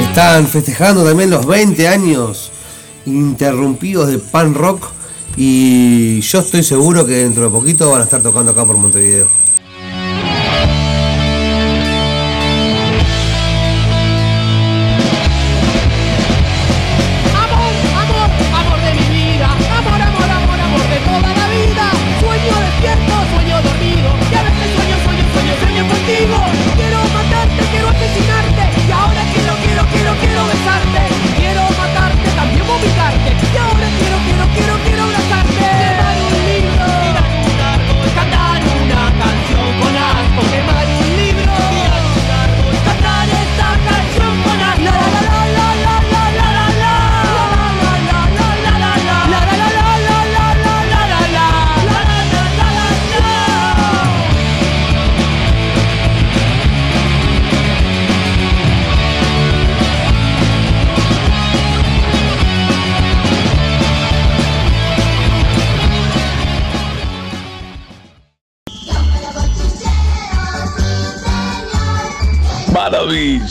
Están festejando también los 20 años interrumpidos de pan rock. Y yo estoy seguro que dentro de poquito van a estar tocando acá por Montevideo.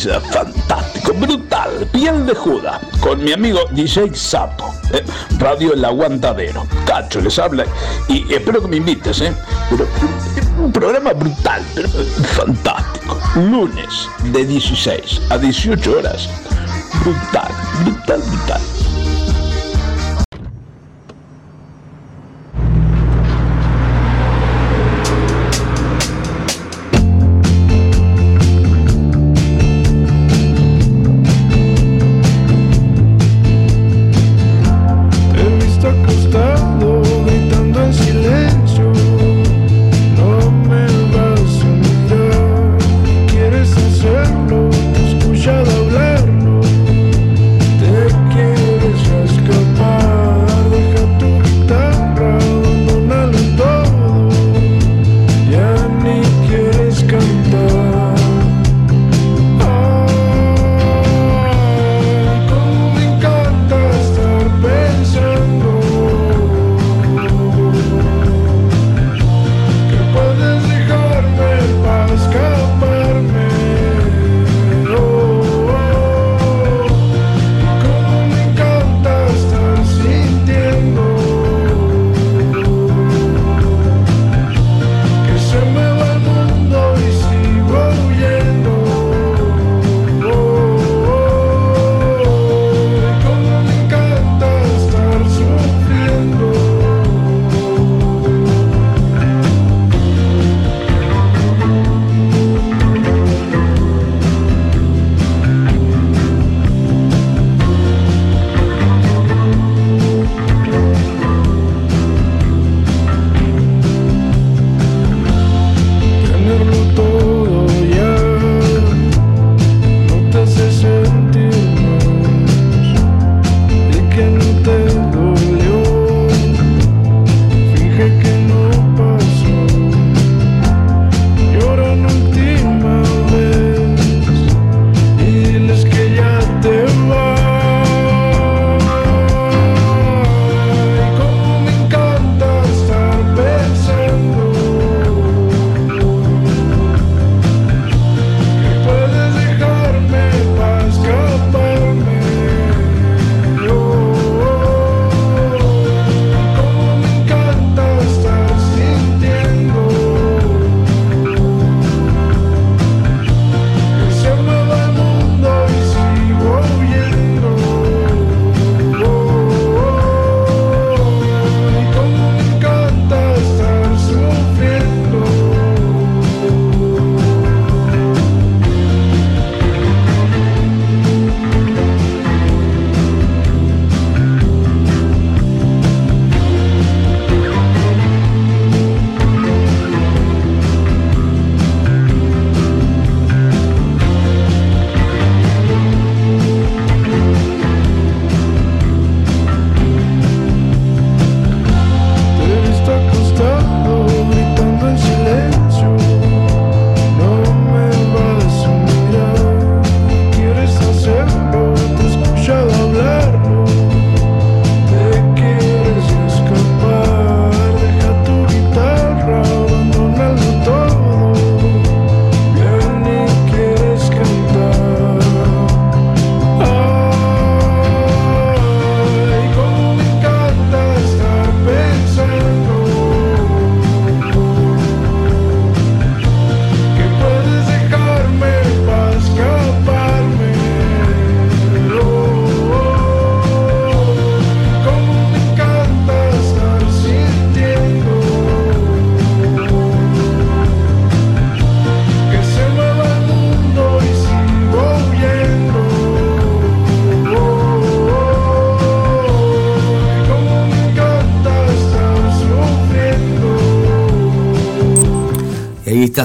Fantástico, brutal, piel de Judas, con mi amigo DJ Sapo, eh, Radio El Aguantadero. Cacho les habla y espero que me invites, ¿eh? Pero, un programa brutal, pero fantástico. Lunes de 16 a 18 horas. Brutal, brutal, brutal.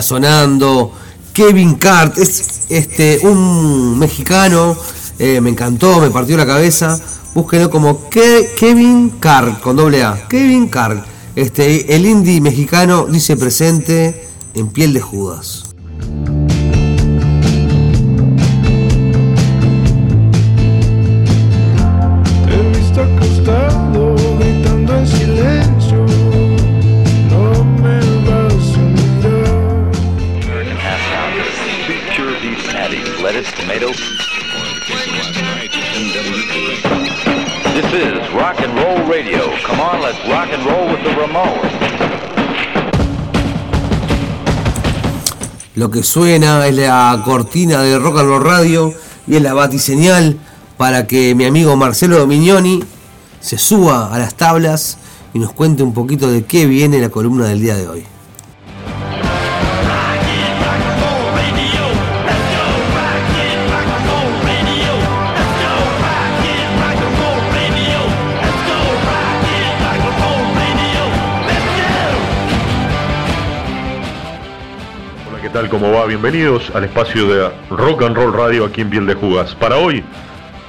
Sonando. Kevin Cart, es este, un mexicano, eh, me encantó, me partió la cabeza. Búsquenlo como Ke- Kevin Cart, con doble A. Kevin Cart. Este, el indie mexicano dice presente en piel de Judas. Lo que suena es la cortina de Rock and Roll Radio y es la batiseñal para que mi amigo Marcelo Dominioni se suba a las tablas y nos cuente un poquito de qué viene la columna del día de hoy. Tal? ¿Cómo va? Bienvenidos al espacio de Rock and Roll Radio aquí en Piel de Jugas. Para hoy,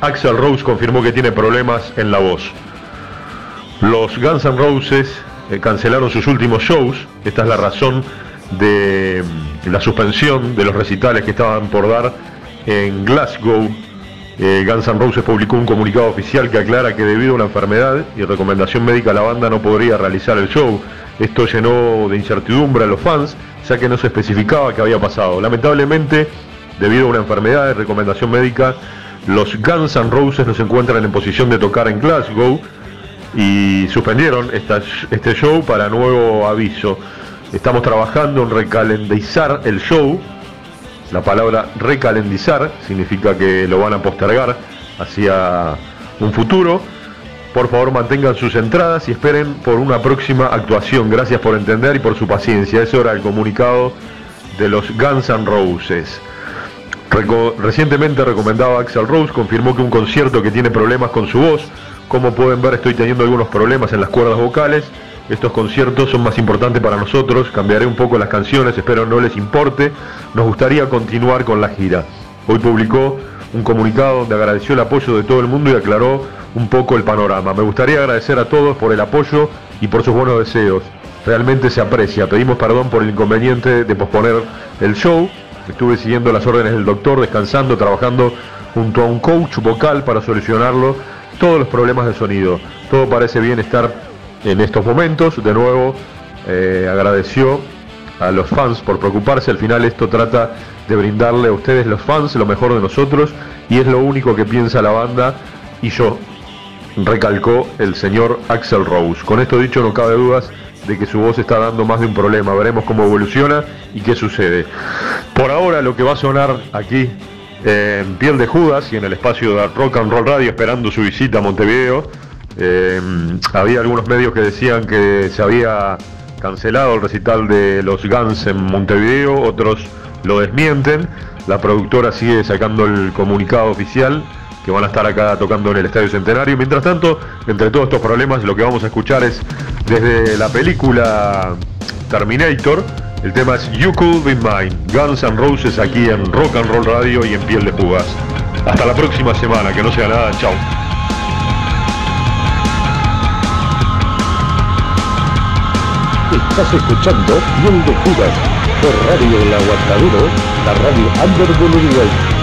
Axel Rose confirmó que tiene problemas en la voz. Los Guns N' Roses eh, cancelaron sus últimos shows. Esta es la razón de mm, la suspensión de los recitales que estaban por dar en Glasgow. Eh, Guns N' Roses publicó un comunicado oficial que aclara que debido a una enfermedad y recomendación médica la banda no podría realizar el show. Esto llenó de incertidumbre a los fans, ya que no se especificaba qué había pasado. Lamentablemente, debido a una enfermedad y recomendación médica, los Guns N' Roses no se encuentran en posición de tocar en Glasgow y suspendieron este show para nuevo aviso. Estamos trabajando en recalendizar el show. La palabra recalendizar significa que lo van a postergar hacia un futuro. Por favor mantengan sus entradas y esperen por una próxima actuación. Gracias por entender y por su paciencia. Es hora del comunicado de los Guns N' Roses. Recientemente recomendaba Axel Rose, confirmó que un concierto que tiene problemas con su voz. Como pueden ver, estoy teniendo algunos problemas en las cuerdas vocales. Estos conciertos son más importantes para nosotros. Cambiaré un poco las canciones, espero no les importe. Nos gustaría continuar con la gira. Hoy publicó un comunicado donde agradeció el apoyo de todo el mundo y aclaró un poco el panorama. Me gustaría agradecer a todos por el apoyo y por sus buenos deseos. Realmente se aprecia. Pedimos perdón por el inconveniente de posponer el show. Estuve siguiendo las órdenes del doctor, descansando, trabajando junto a un coach vocal para solucionarlo todos los problemas de sonido. Todo parece bien estar en estos momentos. De nuevo, eh, agradeció a los fans por preocuparse. Al final esto trata de brindarle a ustedes los fans lo mejor de nosotros y es lo único que piensa la banda y yo, recalcó el señor Axel Rose. Con esto dicho no cabe dudas de que su voz está dando más de un problema. Veremos cómo evoluciona y qué sucede. Por ahora lo que va a sonar aquí eh, en Piel de Judas y en el espacio de Rock and Roll Radio esperando su visita a Montevideo. eh, había algunos medios que decían que se había cancelado el recital de los Guns en Montevideo, otros lo desmienten. La productora sigue sacando el comunicado oficial que van a estar acá tocando en el Estadio Centenario. Mientras tanto, entre todos estos problemas, lo que vamos a escuchar es desde la película Terminator. El tema es You Could Be Mine, Guns N' Roses aquí en Rock and Roll Radio y en Piel de Jugas. Hasta la próxima semana, que no sea nada, chao. Estás escuchando Piel de Judas por Radio la radio under Uruguay.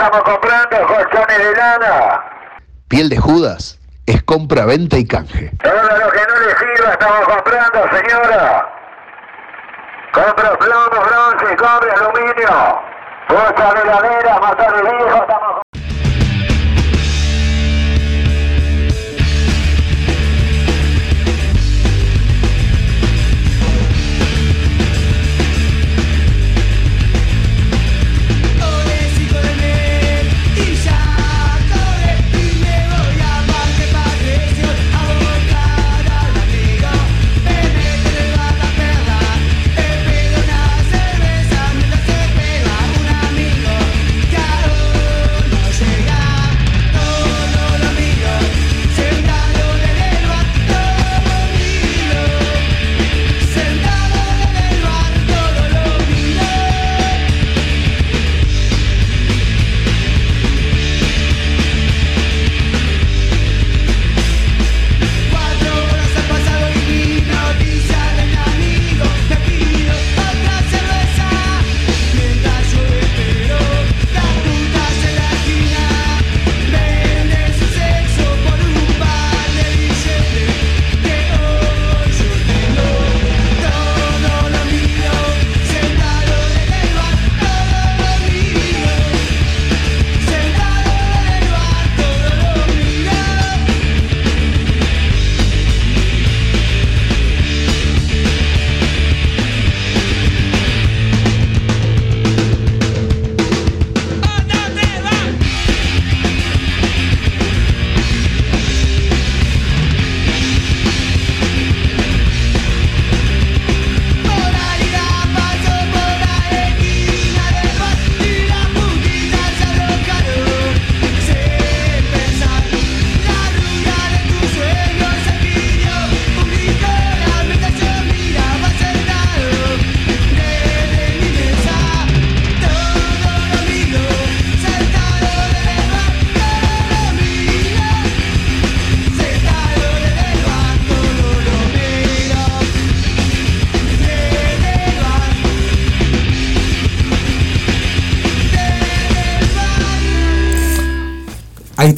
Estamos comprando colchones de lana. Piel de Judas es compra, venta y canje. Todo lo que no le sirva estamos comprando, señora. Compro plomo, bronce, cobre, aluminio. Bocha de heladera, motor viejo, estamos Y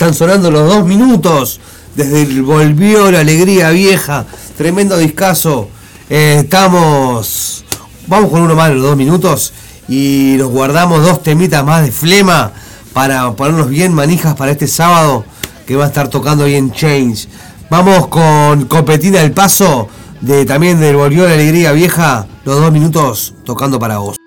están sonando los dos minutos. Desde el Volvió la Alegría Vieja. Tremendo discazo. Eh, estamos. Vamos con uno más de los dos minutos. Y nos guardamos dos temitas más de flema. Para ponernos bien manijas para este sábado. Que va a estar tocando ahí en Change. Vamos con Copetina del Paso. De, también del Volvió la Alegría Vieja. Los dos minutos tocando para vos.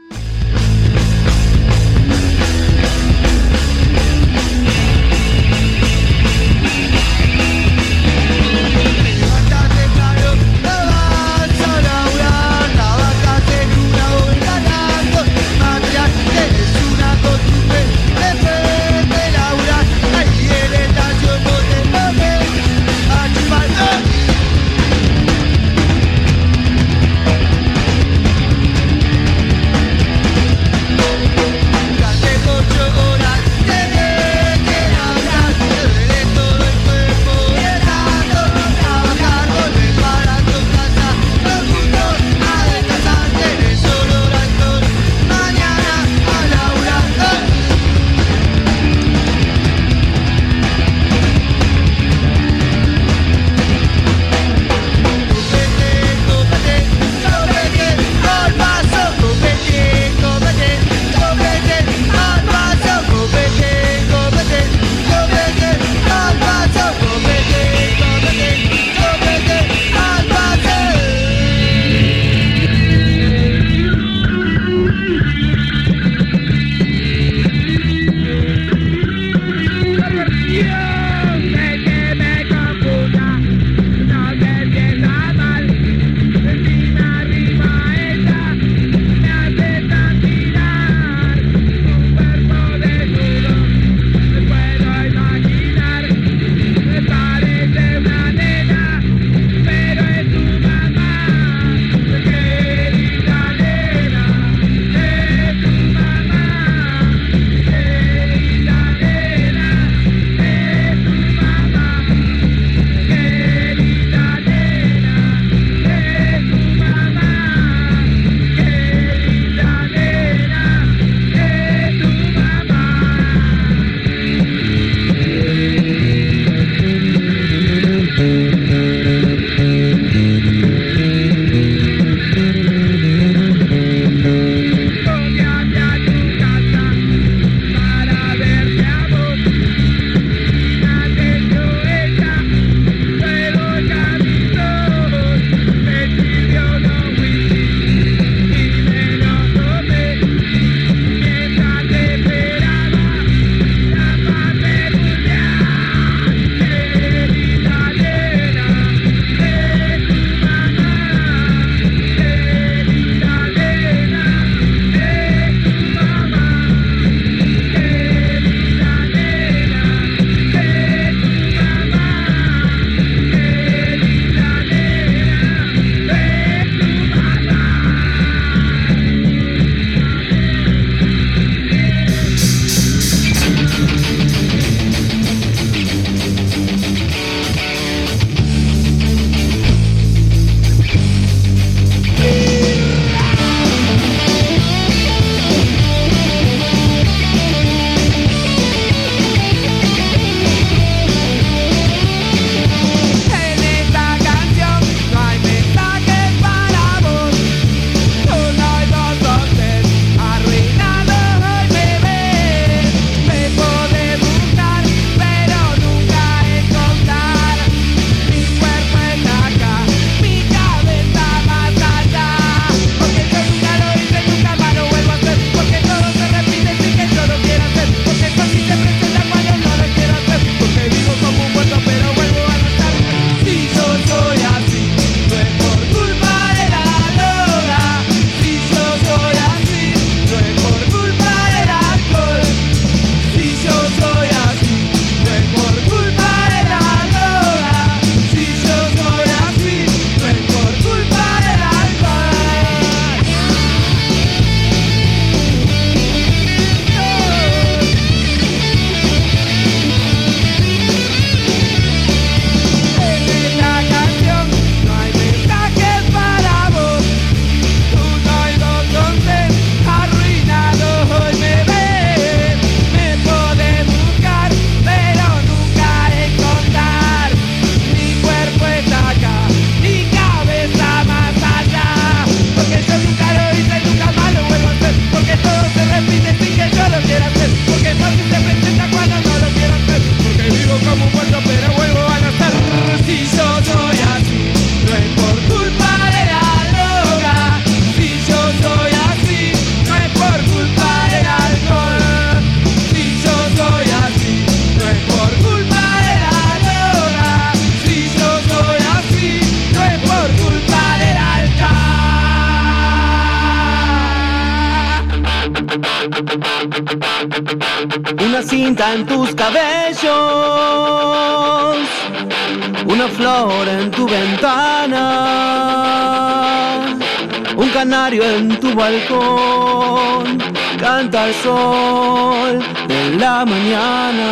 En tu balcón, canta el sol de la mañana.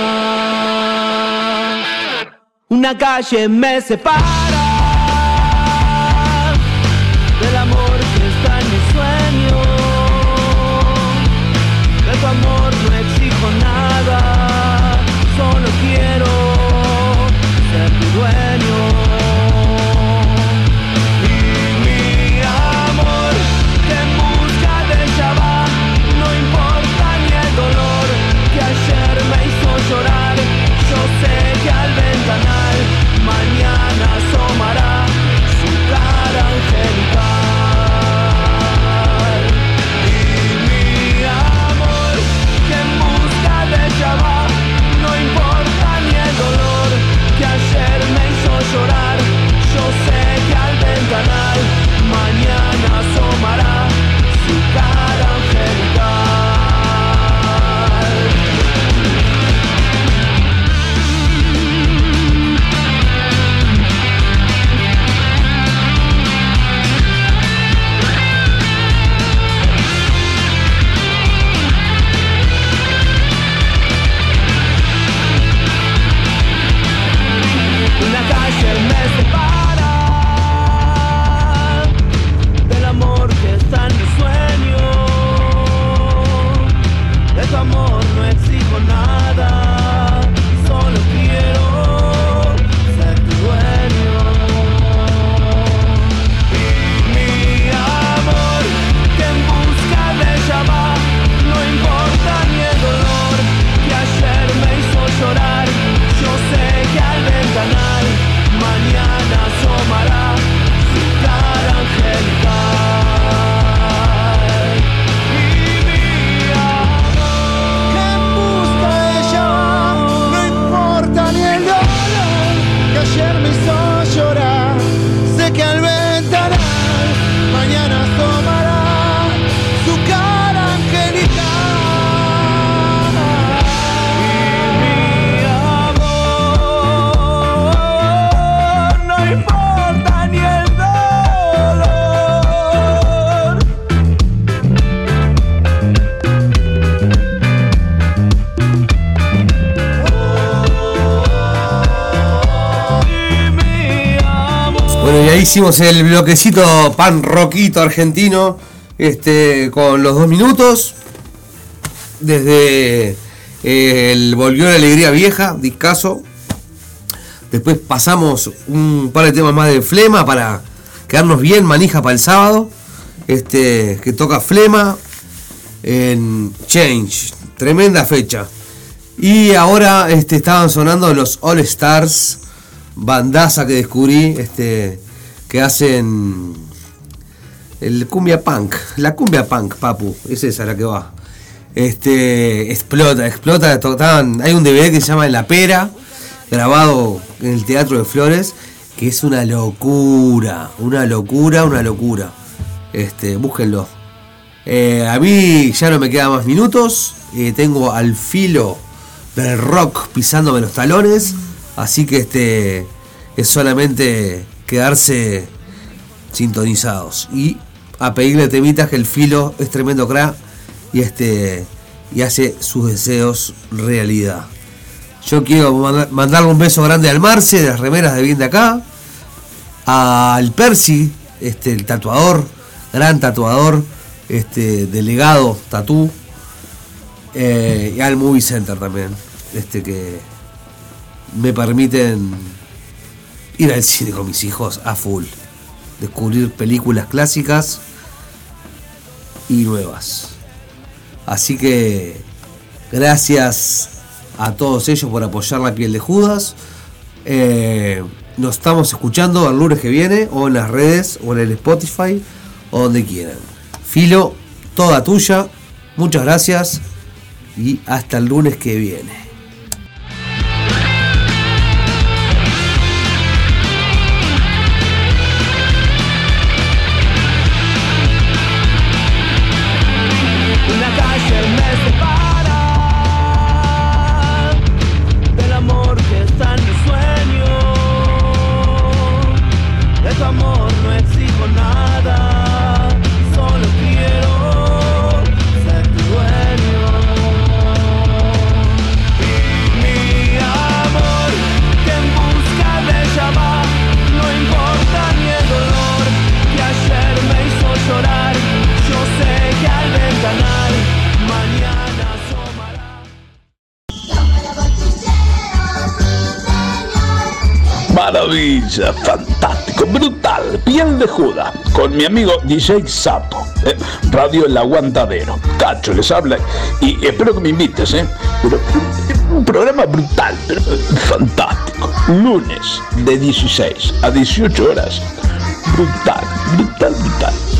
Una calle me separa Bueno, y ahí hicimos el bloquecito pan roquito argentino, este, con los dos minutos. Desde eh, el Volvió la Alegría Vieja, discaso. Después pasamos un par de temas más de Flema para quedarnos bien manija para el sábado. Este, que toca Flema en Change. Tremenda fecha. Y ahora este, estaban sonando los All Stars, bandaza que descubrí, este, que hacen el cumbia punk, la cumbia punk, papu, es esa la que va. Este, explota, explota, hay un DVD que se llama La Pera, grabado en el Teatro de Flores, que es una locura, una locura, una locura. Este, búsquenlo. Eh, a mí ya no me quedan más minutos. eh, tengo al filo del rock pisándome los talones. Así que este es solamente quedarse sintonizados. Y a pedirle temitas que el filo es tremendo crack y este y hace sus deseos realidad. Yo quiero manda- mandarle un beso grande al Marce de las remeras de bien de acá. Al Percy, este, el tatuador, gran tatuador, este, delegado tatú. eh, y al Movie Center también. Este que me permiten ir al cine con mis hijos a full. Descubrir películas clásicas y nuevas. Así que gracias a todos ellos por apoyar la piel de Judas. Eh, nos estamos escuchando el lunes que viene, o en las redes, o en el Spotify, o donde quieran. Filo, toda tuya. Muchas gracias y hasta el lunes que viene. Fantástico, brutal, piel de Judas, con mi amigo DJ Sapo, ¿eh? Radio El Aguantadero. Cacho les habla y espero que me invites, ¿eh? Pero, un programa brutal, pero fantástico. Lunes de 16 a 18 horas. Brutal, brutal, brutal.